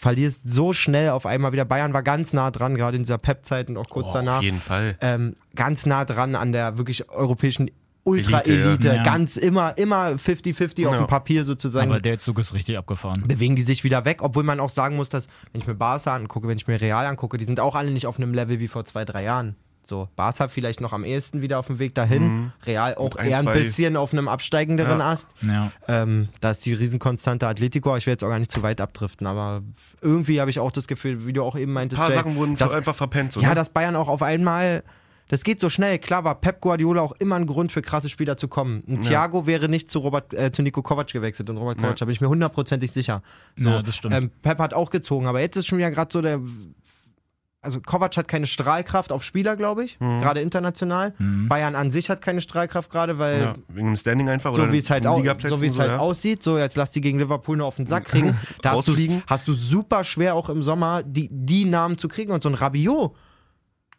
verlierst so schnell auf einmal wieder. Bayern war ganz nah dran, gerade in dieser Pep-Zeit und auch kurz Oh, danach. Auf jeden Fall. Ähm, ganz nah dran an der wirklich europäischen Ultra-Elite. Elite, ja. Ganz immer, immer 50-50 auf Ja. dem Papier sozusagen. Aber der Zug ist richtig abgefahren. bewegen die sich wieder weg, obwohl man auch sagen muss, dass, wenn ich mir Barca angucke, wenn ich mir Real angucke, die sind auch alle nicht auf einem Level wie vor zwei, drei Jahren. So, Barca vielleicht noch am ehesten wieder auf dem Weg dahin, Real auch Mhm. ein, eher ein bisschen auf einem absteigenderen Ja. Ast. Ja. Ähm, da ist die riesenkonstante Atletico, ich will jetzt auch gar nicht zu weit abdriften, aber irgendwie habe ich auch das Gefühl, wie du auch eben Ein meintest, paar Jay, Sachen wurden dass, einfach verpennt. So, ja, ne? dass Bayern auch auf einmal, das geht so schnell. Klar war Pep Guardiola auch immer ein Grund für krasse Spieler zu kommen. Ein Thiago wäre nicht zu Robert, äh, zu Nico Kovac gewechselt und Robert Kovac, da bin ich mir hundertprozentig sicher. So, Ja, das stimmt. Ähm, Pep hat auch gezogen, aber jetzt ist schon wieder gerade so der. Also Kovac hat keine Strahlkraft auf Spieler, glaube ich, gerade international. Bayern an sich hat keine Strahlkraft gerade, weil ja, wegen dem Standing einfach. so oder wie es halt, au so wie es so, halt ja. aussieht, so jetzt lass die gegen Liverpool nur auf den Sack kriegen. Da hast du, hast du super schwer auch im Sommer die, die Namen zu kriegen und so ein Rabiot.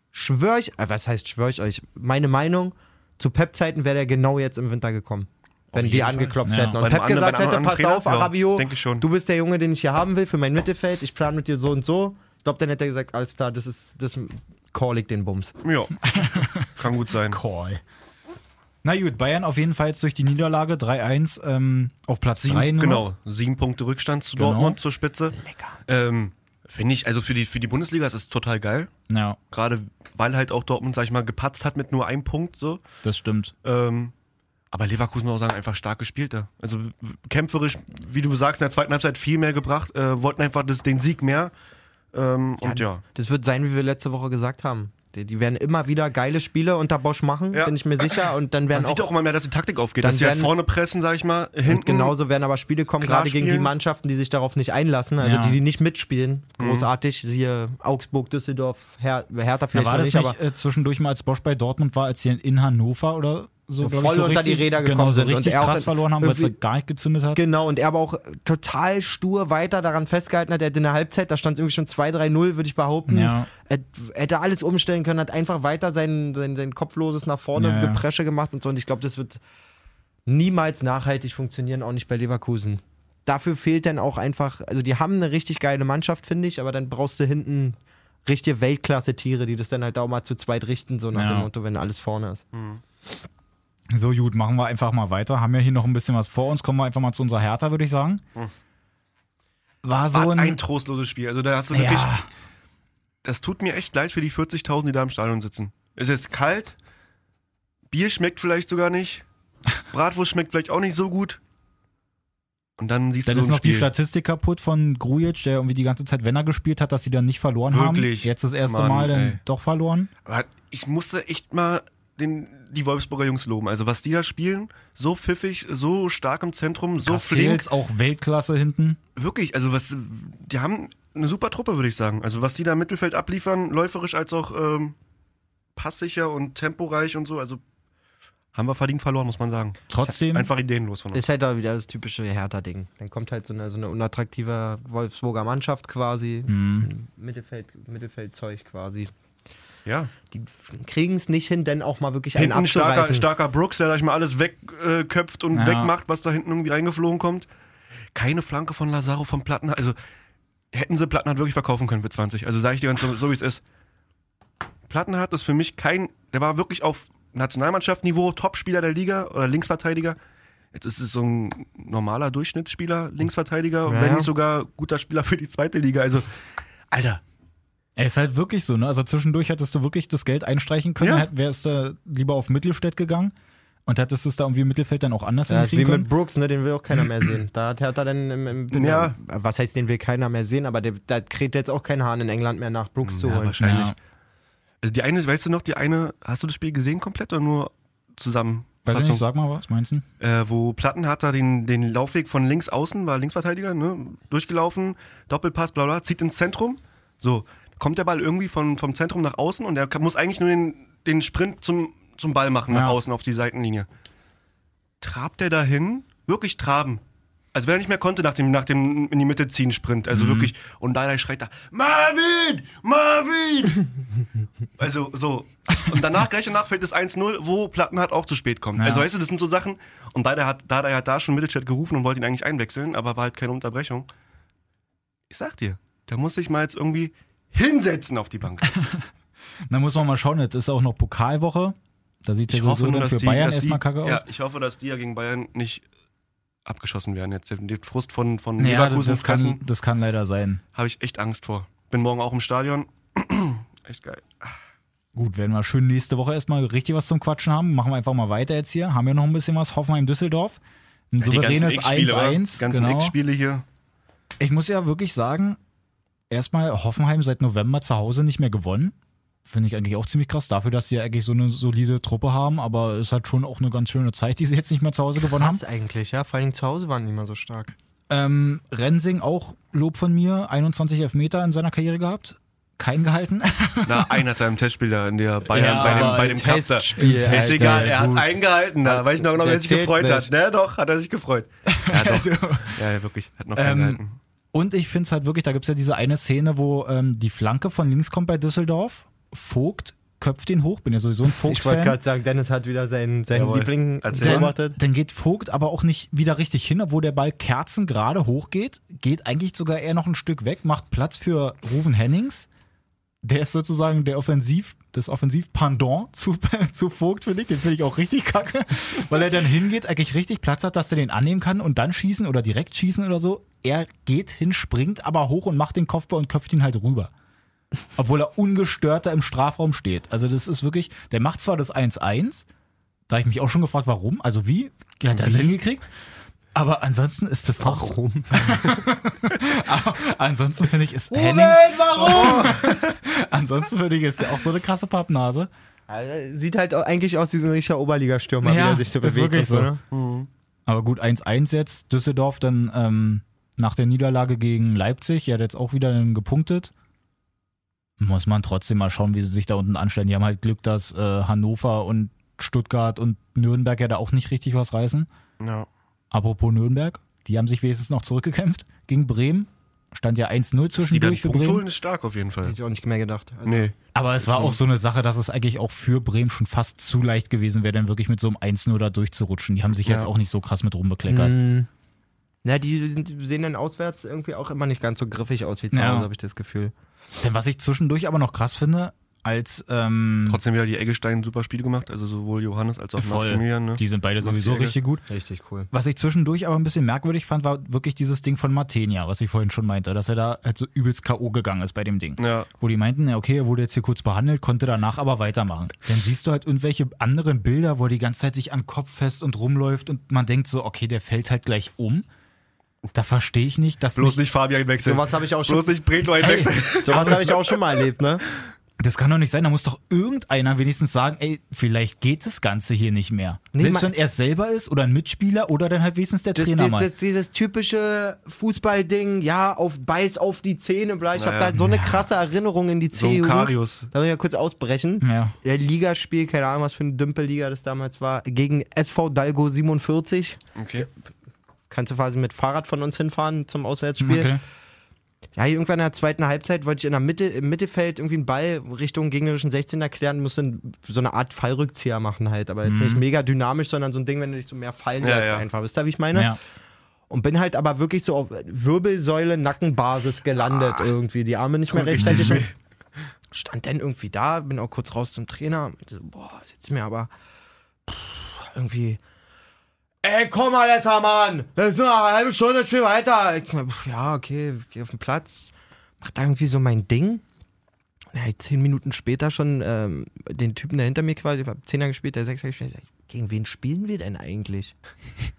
Schwör ich, äh, was heißt schwör ich euch? Meine Meinung, zu Pep-Zeiten wäre der genau jetzt im Winter gekommen. Wenn die jeden Fall. angeklopft Ja. hätten. Und Pep anderen- gesagt einem hätte, anderen pass Trainer? auf, Ja, schon. du bist der Junge, den ich hier haben will für mein Mittelfeld, ich plane mit dir so und so. Ich glaube, dann hätte er gesagt, alles klar, das ist, das call ich den Bums. Ja, kann gut sein. Call. Na gut, Bayern auf jeden Fall jetzt durch die Niederlage 3-1 ähm, auf Platz 3 Sieben, nur. genau, sieben Punkte Rückstand zu Genau. Dortmund zur Spitze. Lecker. Ähm, Finde ich, also für die, für die Bundesliga ist es total geil. Ja, Gerade weil halt auch Dortmund, sag ich mal, gepatzt hat mit nur einem Punkt so. das stimmt. Ähm, aber Leverkusen muss auch sagen, einfach stark gespielt da. Also kämpferisch, wie du sagst, in der zweiten Halbzeit viel mehr gebracht, äh, wollten einfach das, den Sieg mehr. Ähm, und ja. Das wird sein, wie wir letzte Woche gesagt haben. Die, die werden immer wieder geile Spiele unter Bosch machen, Ja. bin ich mir sicher. Und dann werden Man sieht auch, auch immer mehr, dass die Taktik aufgeht, dass sie halt vorne pressen, sag ich mal, hinten. und genauso werden aber Spiele kommen, gerade gegen die. Mannschaften, die sich darauf nicht einlassen, also Ja. die, die nicht mitspielen. Mhm. Großartig, siehe Augsburg, Düsseldorf, Her Hertha Ja, vielleicht war noch das nicht, nicht aber äh, zwischendurch mal, als Bosch bei Dortmund war, als sie in Hannover oder so, So voll unter die Räder genau, gekommen so sind und richtig auch krass verloren haben, weil es irgendwie- gar nicht gezündet hat. Genau, und er aber auch total stur weiter daran festgehalten hat. Er hat in der Halbzeit, da stand irgendwie schon 2-3-0, würde ich behaupten. Ja. Er hätte alles umstellen können, hat einfach weiter sein, sein, sein kopfloses nach vorne Ja, ja. Gepresche gemacht und so. Und ich glaube, das wird niemals nachhaltig funktionieren, auch nicht bei Leverkusen. Dafür fehlt dann auch einfach, also die haben eine richtig geile Mannschaft, finde ich, aber dann brauchst du hinten richtige Weltklasse-Tiere, die das dann halt auch mal zu zweit richten, so nach Ja. dem Motto, wenn alles vorne ist. So gut, machen wir einfach mal weiter. Haben ja hier noch ein bisschen was vor uns. Kommen wir einfach mal zu unserer Hertha, würde ich sagen. War so ein, ein trostloses Spiel. Also da hast du wirklich, ja, das tut mir echt leid für die 40.000, die da im Stadion sitzen. Es ist kalt, Bier schmeckt vielleicht sogar nicht, Bratwurst schmeckt vielleicht auch nicht so gut. Und dann siehst dann du ist so ein noch die Spiel. Statistik kaputt von Grujic, der irgendwie die ganze Zeit, wenn er gespielt hat, dass sie dann nicht verloren Wirklich? haben. Jetzt das erste Mann, Mal dann ey. doch verloren. Aber ich musste echt mal den, die Wolfsburger Jungs loben. Also was die da spielen, so pfiffig, so stark im Zentrum, so flink. Castells auch Weltklasse hinten. Wirklich, also was, die haben eine super Truppe, würde ich sagen. Also was die da im Mittelfeld abliefern, läuferisch als auch ähm, passsicher und temporeich und so, also haben wir verdient verloren, muss man sagen. Trotzdem, Einfach ideenlos von uns. Ist halt auch wieder das typische Hertha-Ding. Dann kommt halt so eine, so eine unattraktive Wolfsburger Mannschaft quasi. Mhm. Mittelfeld, Mittelfeldzeug quasi. Ja. Die kriegen es nicht hin, denn auch mal wirklich einen Hinten starker, abzureißen. starker Brooks, der gleich mal alles wegköpft äh, und Ja. wegmacht, was da hinten irgendwie reingeflogen kommt. Keine Flanke von Lazaro vom Plattenhardt. Also hätten sie Plattenhardt wirklich verkaufen können für 20. Also sage ich dir ganz so, so wie es ist. Plattenhardt ist für mich kein, der war wirklich auf Nationalmannschaftsniveau, Topspieler der Liga oder Linksverteidiger. Jetzt ist es so ein normaler Durchschnittsspieler, Linksverteidiger, Ja, wenn nicht sogar guter Spieler für die zweite Liga. Also, Alter, er ist halt wirklich so, ne? Also zwischendurch hättest du wirklich das Geld einstreichen können, Ja. wärst du lieber auf Mittelstädt gegangen und hättest es da irgendwie im Mittelfeld dann auch anders Ja, ist wie hinkriegen mit können. Brooks, ne, den will auch keiner mehr sehen. Da hat Hertha dann im, im Ja. was heißt, den will keiner mehr sehen, aber der, da kriegt jetzt auch kein Hahn in England mehr nach Brooks zu Ja, holen. wahrscheinlich. Ja. also die eine, weißt du noch, die eine, hast du das Spiel gesehen komplett oder nur zusammen? Weiß ich nicht, sag mal was, meinst du? äh, wo Platten hat da den, den Laufweg von links außen, war Linksverteidiger, ne, durchgelaufen, Doppelpass, bla bla, zieht ins Zentrum. So, kommt der Ball irgendwie von, vom Zentrum nach außen und er muss eigentlich nur den, den Sprint zum, zum Ball machen, nach Ja. außen auf die Seitenlinie. Trabt er dahin? Wirklich traben. Als wenn er nicht mehr konnte nach dem, nach dem in die Mitte ziehen Sprint. Also wirklich. Und da schreit er, Marvin! Marvin! also so. Und danach, gleich danach fällt es 1-0, wo Plattenhardt auch zu spät kommt. Ja. Also weißt du, das sind so Sachen. Und Dada hat, Dada hat da schon Mittelstadt gerufen und wollte ihn eigentlich einwechseln, aber war halt keine Unterbrechung. Ich sag dir, da muss ich mal jetzt irgendwie hinsetzen auf die Bank. Da muss man mal schauen, jetzt ist auch noch Pokalwoche. Da sieht es ja sowieso für Bayern dass erstmal die, kacke aus. Ja, ich hoffe, dass die ja gegen Bayern nicht abgeschossen werden. Jetzt den Frust von, von Ja, Leverkusen das kann, das kann leider sein. habe ich echt Angst vor. Bin morgen auch im Stadion. echt geil. Gut, werden wir schön nächste Woche erstmal richtig was zum Quatschen haben. Machen wir einfach mal weiter jetzt hier. Haben wir noch ein bisschen was. Hoffenheim-Düsseldorf. Ein Die ganzen souveränes X-Spiele, oder? 1-1. ganzen Genau. X-Spiele hier. Ich muss ja wirklich sagen, erstmal Hoffenheim seit November zu Hause nicht mehr gewonnen. Finde ich eigentlich auch ziemlich krass, dafür, dass sie ja eigentlich so eine solide Truppe haben, aber es hat schon auch eine ganz schöne Zeit, die sie jetzt nicht mehr zu Hause gewonnen haben. Krass eigentlich, ja. Vor allem zu Hause waren die immer so stark. Ähm, Rensing auch Lob von mir, 21 Elfmeter in seiner Karriere gehabt. Kein gehalten. Na, einer hat da im Testspiel da in der Bayern Ja, bei dem, bei dem. Testspiel, Ist egal, er hat gut. eingehalten da. Weiß ich noch, noch Der wer sich gefreut nicht. hat. Ne, doch, hat er sich gefreut. Ja, doch. Also, ja, wirklich. Hat noch Ähm, eingehalten. Und ich finde es halt wirklich, da gibt es ja diese eine Szene, wo ähm, die Flanke von links kommt bei Düsseldorf. Vogt köpft ihn hoch, bin ja sowieso ein Ich wollte gerade sagen, Dennis hat wieder seinen, seinen Jawohl. Liebling beobachtet. dann geht Vogt aber auch nicht wieder richtig hin, obwohl der Ball kerzengerade hochgeht. Geht eigentlich sogar eher noch ein Stück weg, macht Platz für Ruven Hennings. Der ist sozusagen der Offensiv, das Offensiv-Pendant zu, zu Vogt, finde ich. Den finde ich auch richtig kacke, weil er dann hingeht, eigentlich richtig Platz hat, dass er den annehmen kann und dann schießen oder direkt schießen oder so. Er geht hin, springt aber hoch und macht den Kopfball und köpft ihn halt rüber. Obwohl er ungestört da im Strafraum steht. Also das ist wirklich, der macht zwar das 1-1, da habe ich mich auch schon gefragt, warum, also wie, wie hat er das hingekriegt? Aber ansonsten ist das auch so. Warum? Ansonsten finde ich, ist Henning, warum? ansonsten finde ich, ist er auch so eine krasse Pappnase. Alter, Sieht halt eigentlich aus wie so ein richtiger Oberligastürmer, Ja, wie er sich so ist bewegt. wirklich so. ne? Aber gut, 1-1 jetzt. Düsseldorf dann ähm, nach der Niederlage gegen Leipzig, er hat jetzt auch wieder gepunktet. Muss man trotzdem mal schauen, wie sie sich da unten anstellen. Die haben halt Glück, dass äh, Hannover und Stuttgart und Nürnberg ja da auch nicht richtig was reißen. Ja. Apropos Nürnberg, die haben sich wenigstens noch zurückgekämpft gegen Bremen. Stand ja 1-0 Die dann zwischendurch für Punkt Bremen. holen ist stark auf jeden Fall. Hätte ich auch nicht mehr gedacht. Also, Nee. Aber es war auch so eine Sache, dass es eigentlich auch für Bremen schon fast zu leicht gewesen wäre, dann wirklich mit so einem 1-0 da durchzurutschen. Die haben sich jetzt Ja. auch nicht so krass mit rumbekleckert. Mm. Ja, die sind, sehen dann auswärts irgendwie auch immer nicht ganz so griffig aus wie zu Ja. Hause, habe ich das Gefühl. Denn was ich zwischendurch aber noch krass finde, als ähm, Trotzdem wieder die Eggestein super Spiel gemacht, also sowohl Johannes als auch voll, Maximilian. Ne? die sind beide sowieso richtig gut. Richtig cool. Was ich zwischendurch aber ein bisschen merkwürdig fand, war wirklich dieses Ding von Matenia, was ich vorhin schon meinte, dass er da halt so übelst K.O. gegangen ist bei dem Ding. Ja. Wo die meinten, ja, okay, er wurde jetzt hier kurz behandelt, konnte danach aber weitermachen. Dann siehst du halt irgendwelche anderen Bilder, wo er die ganze Zeit sich an den Kopf fest und rumläuft und man denkt so, okay, der fällt halt gleich um. Da verstehe ich nicht, dass Bloß nicht, nicht Fabian wechseln. Sowas habe ich auch schon. Bloß nicht Bretlo einwechseln. Sowas habe ich auch schon mal erlebt, ne? Das kann doch nicht sein. Da muss doch irgendeiner wenigstens sagen, ey, vielleicht geht das Ganze hier nicht mehr. Nee, Selbst wenn er selber ist oder ein Mitspieler oder dann halt wenigstens der Das, Trainer das, mal. das, dieses typische Fußballding, ja, auf Beiß auf die Zähne, bla. Ich habe Naja. da so eine krasse Erinnerung in die So ein C-Jugend. Karius. Da will ich ja kurz ausbrechen. ja. Ja, Ligaspiel, keine Ahnung, was für eine Dümpelliga das damals war, gegen SV Dalgo 47. Okay. Kannst du quasi mit Fahrrad von uns hinfahren zum Auswärtsspiel. Okay. Ja, irgendwann in der zweiten Halbzeit wollte ich in der Mitte, im Mittelfeld irgendwie einen Ball Richtung gegnerischen 16 erklären, musste so eine Art Fallrückzieher machen halt, aber jetzt nicht mega dynamisch, sondern so ein Ding, wenn du dich so mehr fallen Mhm. Ja, lässt ja. einfach. Wisst ihr, wie ich meine? Ja. Und bin halt aber wirklich so auf Wirbelsäule, Nackenbasis gelandet irgendwie. Die Arme nicht mehr rechtzeitig. Und stand dann irgendwie da, bin auch kurz raus zum Trainer. so, Boah, jetzt mir aber pff, irgendwie. Ey, komm mal jetzt, Mann! Das ist nur eine halbe Stunde, spiel weiter. Ich, ja, okay, geh auf den Platz, mach da irgendwie so mein Ding. Und ja, zehn Minuten später schon ähm, den Typen, der hinter mir quasi, ich hab Zehner gespielt, der Sechser gespielt, ich gegen wen spielen wir denn eigentlich? Ich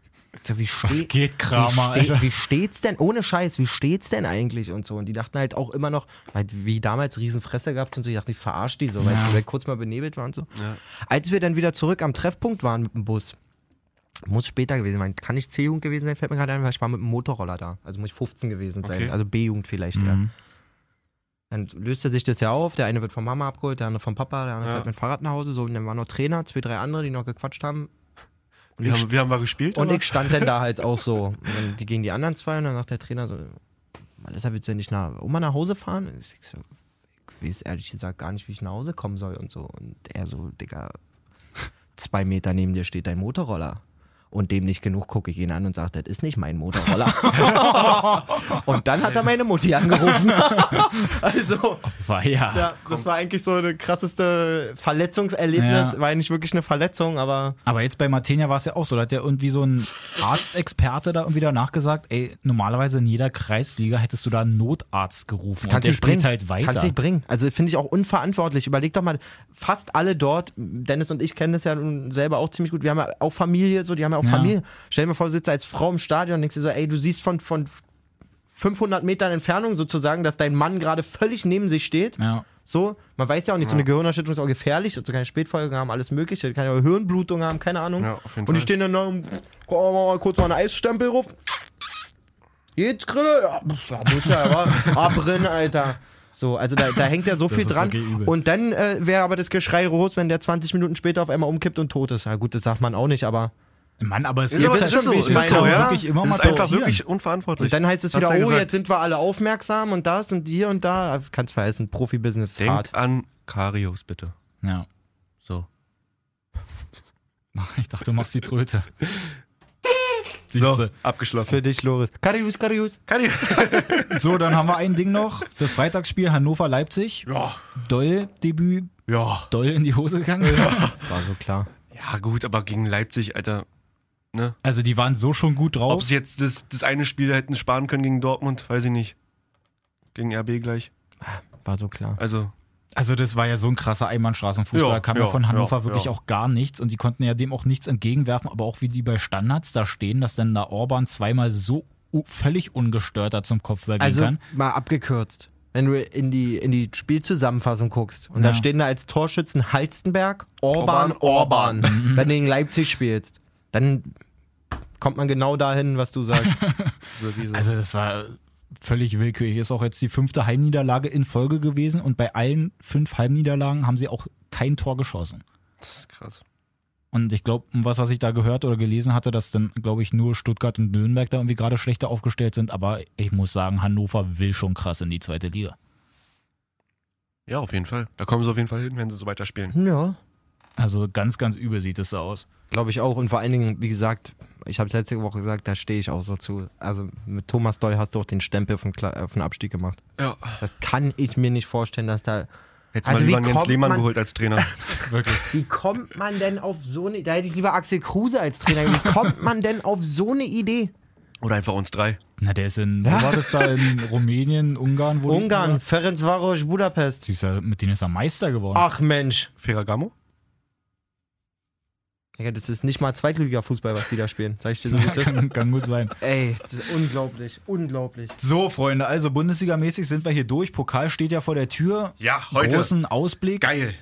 So, wie Was steht, geht, Kramer, wie, ste wie steht's denn, ohne Scheiß, wie steht's denn eigentlich und so? Und die dachten halt auch immer noch, weil wie damals Riesenfresse gehabt und so, ich dachte, ich verarsch die so, weil ich kurz mal benebelt war und so. Ja. Als wir dann wieder zurück am Treffpunkt waren mit dem Bus, muss später gewesen sein, kann nicht C-Jugend gewesen sein, fällt mir gerade ein, weil ich war mit dem Motorroller da. Also muss ich 15 gewesen sein, Okay. also B-Jugend vielleicht, ja. Mhm. Dann löste sich das ja auf, der eine wird von Mama abgeholt, der andere vom Papa, der andere Ja. fährt mit dem Fahrrad nach Hause, so, und dann waren noch Trainer, zwei, drei andere, die noch gequatscht haben. Und ich haben, wie haben wir gespielt? und oder? ich stand dann da halt auch so. Und dann die gegen die anderen zwei und dann sagt der Trainer so, Malissa, willst du nicht nach, Oma nach Hause fahren? Und ich so, ich weiß ehrlich gesagt gar nicht, wie ich nach Hause kommen soll und so. Und er so, Digga, zwei Meter neben dir steht dein Motorroller. Und dem nicht genug gucke ich ihn an und sage, das ist nicht mein Motorroller. und dann hat er meine Mutti angerufen. also, War ja. ja, das war eigentlich so das krasseste Verletzungserlebnis. Ja. War ja nicht wirklich eine Verletzung, aber Aber jetzt bei Martenia war es ja auch so, da hat ja irgendwie so ein Arztexperte da irgendwie danach gesagt, ey, normalerweise in jeder Kreisliga hättest du da einen Notarzt gerufen. und Kannst der spielt bringen. halt weiter. Kannst nicht bringen. Also finde ich auch unverantwortlich. Überleg doch mal, fast alle dort, Dennis und ich kennen das ja nun selber auch ziemlich gut, wir haben ja auch Familie, so, die haben ja auch Ja. Familie. Stell dir mal vor, du sitzt als Frau im Stadion und denkst dir so, ey, du siehst von, von 500 Metern Entfernung sozusagen, dass dein Mann gerade völlig neben sich steht. Ja. So, man weiß ja auch nicht, so eine Gehirnerschütterung ist auch gefährlich, also keine Spätfolgen haben, alles mögliche, kann ja auch Hirnblutung haben, keine Ahnung. Ja, auf jeden und die Fall. stehen dann wir mal kurz mal einen Eisstempel ruf. Geht's, Grille? Ja, muss ja, aber abbrennen, Alter. So, also da, da hängt ja so Das viel dran. Und dann äh, wäre aber das Geschrei groß, wenn der 20 Minuten später auf einmal umkippt und tot ist. Ja gut, das sagt man auch nicht, aber. Mann, aber es Ist gibt halt ist so, ich ist meine, so, ja. wirklich immer es mal ist einfach passieren. wirklich unverantwortlich. Und dann heißt es wieder, ja oh, gesagt. jetzt sind wir alle aufmerksam und das und hier und da. Kannst vergessen, Profibusiness ist hart. Denkt an Karius, bitte. Ja. So. Ich dachte, du machst die Tröte. So, Siehste. abgeschlossen. Für dich, Loris. Karius, Karius. Karius. So, dann haben wir ein Ding noch. Das Freitagsspiel Hannover-Leipzig. Ja, Doll-Debüt, ja. doll in die Hose gegangen. War so klar. Ja, gut, aber gegen Leipzig, Alter. Ne? Also die waren so schon gut Ob drauf. sie jetzt das, das eine Spiel hätten sparen können gegen Dortmund, weiß ich nicht. Gegen RB gleich. War so klar. Also, Also das war ja so ein krasser Einbahnstraßenfußball. Ja, da kam ja, ja, von Hannover ja, wirklich auch gar nichts und die konnten ja dem auch nichts entgegenwerfen, aber auch wie die bei Standards da stehen, dass dann da Orban zweimal so völlig ungestört da zum Kopfball gehen Also kann. mal abgekürzt. Wenn du in die, in die Spielzusammenfassung guckst und Ja. da stehen da als Torschützen Halstenberg, Orban, Orban, Orban. Wenn du gegen Leipzig spielst, dann kommt man genau dahin, was du sagst. so wie so. Also das war völlig willkürlich. Ist auch jetzt die fünfte Heimniederlage in Folge gewesen und bei allen fünf Heimniederlagen haben sie auch kein Tor geschossen. das ist krass. Und ich glaube, was, was ich da gehört oder gelesen hatte, dass dann, glaube ich, nur Stuttgart und Nürnberg da irgendwie gerade schlechter aufgestellt sind. Aber ich muss sagen, Hannover will schon krass in die zweite Liga. Ja, auf jeden Fall. Da kommen sie auf jeden Fall hin, wenn sie so weiterspielen. Ja. Also ganz, ganz übel sieht es so aus. Glaube ich auch. Und vor allen Dingen, wie gesagt, ich habe letzte Woche gesagt, da stehe ich auch so zu. Also mit Thomas Doll hast du auch den Stempel auf den, Kla- auf den Abstieg gemacht. Ja. Das kann ich mir nicht vorstellen, dass da. Hättest Also mal lieber Jens Lehmann man- geholt als Trainer. Wirklich. Wie kommt man denn auf so eine. Da hätte ich lieber Axel Kruse als Trainer. Wie kommt man denn auf so eine Idee? Oder einfach uns drei. Na, der ist in, wo war das da? In Rumänien, Ungarn? Wo Ungarn, Ferencvaros, Budapest. Die ist ja, mit denen ist er Meister geworden. Ach Mensch. Ferragamo? Ja, das ist nicht mal Zweitliga-Fußball, was die da spielen. Sag ich dir so, wie ist. kann, kann gut sein. Ey, das ist unglaublich, unglaublich. So, Freunde, also Bundesliga-mäßig sind wir hier durch. Pokal steht ja vor der Tür. Ja, heute. Großen Ausblick. Geil.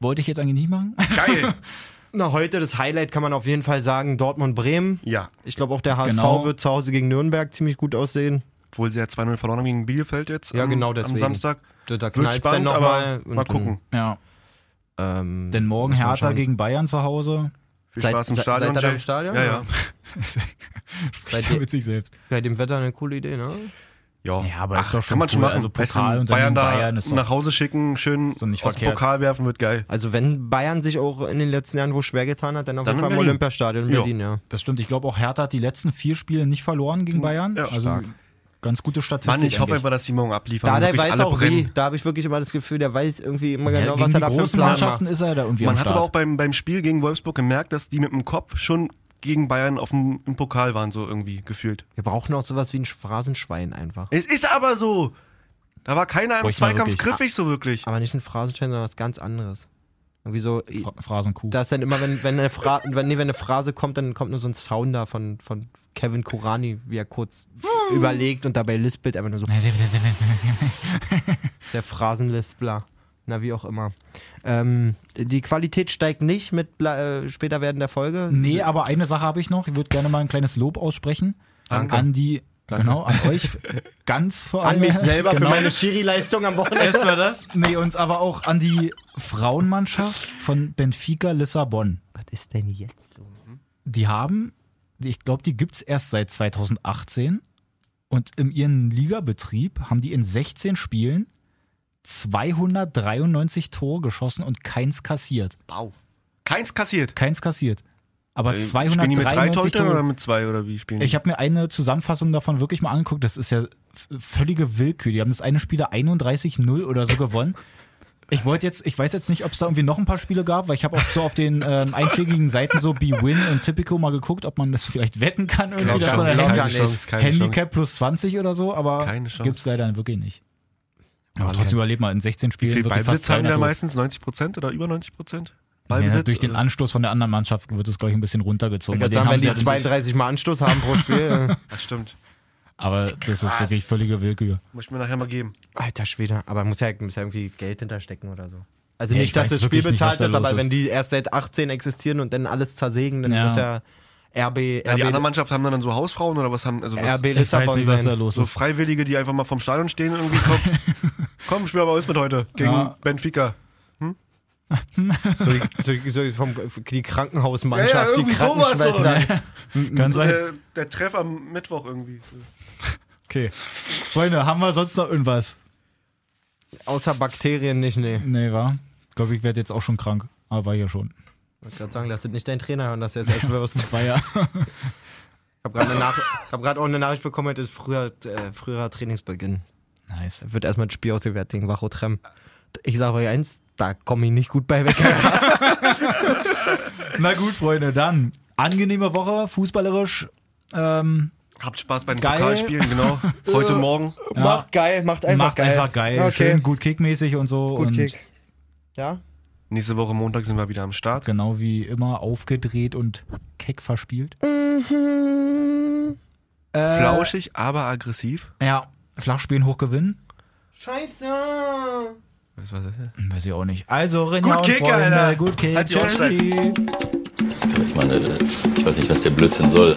Wollte ich jetzt eigentlich nicht machen. Geil. Na, heute das Highlight kann man auf jeden Fall sagen: Dortmund-Bremen. ja. Ich glaube, auch der HSV Genau. wird zu Hause gegen Nürnberg ziemlich gut aussehen. Obwohl sie ja 2-0 verloren haben gegen Bielefeld jetzt. Ja, am, genau Am deswegen. Samstag. Da, da Wird spannend, noch aber mal, mal, gucken. Ja. Ähm, Denn morgen Hertha gegen Bayern zu Hause. Viel Spaß im Stadion. seid ihr im Stadion? Ja, ja. Spricht er mit sich selbst. Bei dem Wetter eine coole Idee, ne? Ja, Ja, aber ist doch schon kann man schon cool. machen. Also Pokal und dann Bayern da Bayern ist doch- nach Hause schicken, schön doch nicht aus dem verkehrt. Pokal werfen, wird geil. Also wenn Bayern sich auch in den letzten Jahren wo schwer getan hat, dann auf Dann jeden Fall im. Olympiastadion in. Berlin, ja. Das stimmt. Ich glaube auch Hertha hat die letzten vier Spiele nicht verloren gegen Bayern. Ja, also stark. Ganz gute Statistik. Mann, ich hoffe eigentlich. einfach, dass die morgen abliefern. Da der weiß alle auch brennen. wie. Da habe ich wirklich immer das Gefühl, der weiß irgendwie immer ja, genau, gegen was er die da für großen Mannschaften macht. ist er da irgendwie Man am hat Start. aber auch beim, beim Spiel gegen Wolfsburg gemerkt, dass die mit dem Kopf schon gegen Bayern auf dem, im Pokal waren, so irgendwie gefühlt. Wir brauchen auch sowas wie ein Phrasenschwein einfach. Es ist aber so. Da war keiner im Zweikampf griffig so wirklich. Aber nicht ein Phrasenschwein, sondern was ganz anderes. Irgendwie so, Phrasenkuh. da ist dann immer, wenn, wenn, eine Phra wenn, nee, wenn eine Phrase kommt, dann kommt nur so ein Sound da von, von Kevin Kurani, wie er kurz überlegt und dabei lispelt einfach nur so. der Phrasenlispler. Na, wie auch immer. Ähm, die Qualität steigt nicht mit Bla äh, später werden der Folge. Nee, aber eine Sache habe ich noch. Ich würde gerne mal ein kleines Lob aussprechen. Danke. An die, genau, an euch ganz vor allem. An mich selber genau. für meine Schiri-Leistung am Wochenende. Erstmal das. Nee, und aber auch an die Frauenmannschaft von Benfica Lissabon. Was ist denn jetzt so? Die haben, ich glaube, die gibt's erst seit 2018. Und in ihrem Ligabetrieb haben die in 16 Spielen 293 Tore geschossen und keins kassiert. Wow. Keins kassiert. Keins kassiert. Aber Äh, Spielen die mit drei 293 Torhütern oder Tore. mit zwei oder wie spielen die? Ich habe mir eine Zusammenfassung davon wirklich mal angeguckt. Das ist ja völlige Willkür. Die haben das eine Spiel 31-0 oder so gewonnen. Ich wollte jetzt, ich weiß jetzt nicht, ob es da irgendwie noch ein paar Spiele gab, weil ich habe auch so auf den ähm, einschlägigen Seiten so B-Win und Typico mal geguckt, ob man das vielleicht wetten kann irgendwie, dass man da keine nicht. Chance, keine Handicap plus 20 oder so, aber Keine Chance. gibt's leider wirklich nicht. Aber trotzdem überlebt mal in 16 Wie Spielen viel wirklich Ballbesitz fast haben die da 300 Tore. meistens? 90 Prozent oder über 90 Prozent? Ja, Ballbesitz? durch den Anstoß von der anderen Mannschaft wird es, glaube ich, ein bisschen runtergezogen. Ich sagen, haben wenn sie die halt in sich- 32 Mal Anstoß haben pro Spiel. Das stimmt. Aber das ist Krass. wirklich völlige Willkür. Muss ich mir nachher mal geben. Alter Schwede, aber muss ja, muss ja irgendwie Geld hinterstecken oder so. Also Ja, nicht, ich dass das Spiel nicht, bezahlt da ist, aber los wenn ist. die erst seit 18 existieren und dann alles zersägen, dann Ja. muss ja RB, Ja, die RB, andere Mannschaft haben dann so Hausfrauen oder was haben, also was, RB Ich weiß Lissabon nicht, was da los so ist. Freiwillige, die einfach mal vom Stadion stehen und irgendwie kommen. Komm, spiel mal aus mit heute gegen Ja. Benfica. So, die- so, so vom, die Krankenhausmannschaft, Ja, ja, die irgendwie sowas so. Krankenschwestern. Kann So sein. der, der Treff am Mittwoch irgendwie. Okay. Freunde, haben wir sonst noch irgendwas? Außer Bakterien nicht, nee. Nee, war. Ich glaube, ich werde jetzt auch schon krank. Aber war ja schon. Ich wollte gerade sagen, lass das nicht dein Trainer hören, dass du es erst wirst. War ja. Ich habe gerade Nach hab grad auch eine Nachricht bekommen, heute ist früher, äh, früherer Trainingsbeginn. Nice. Wird erstmal ein Spiel ausgewertet gegen Wachotrem. Ich sage euch eins, da komme ich nicht gut bei weg. Na gut, Freunde, dann. Angenehme Woche, fußballerisch. Ähm, Habt Spaß bei den Geil. Pokalspielen, genau. Heute Morgen. Ja. Macht geil, macht einfach macht geil. einfach geil. Okay. Schön gut kickmäßig und so. Gut und Kick. Ja? Nächste Woche Montag sind wir wieder am Start. Genau wie immer aufgedreht und keck verspielt. Mhm. Äh, Flauschig, aber aggressiv. Ja, Flachspielen hochgewinnen. Scheiße. Was war das? Weiß ich auch nicht. Also, Renja Gut und Kick, Freunde, Alter. Gut Kick. Halt Chelsea. Ich meine, ich weiß nicht, was der Blödsinn soll.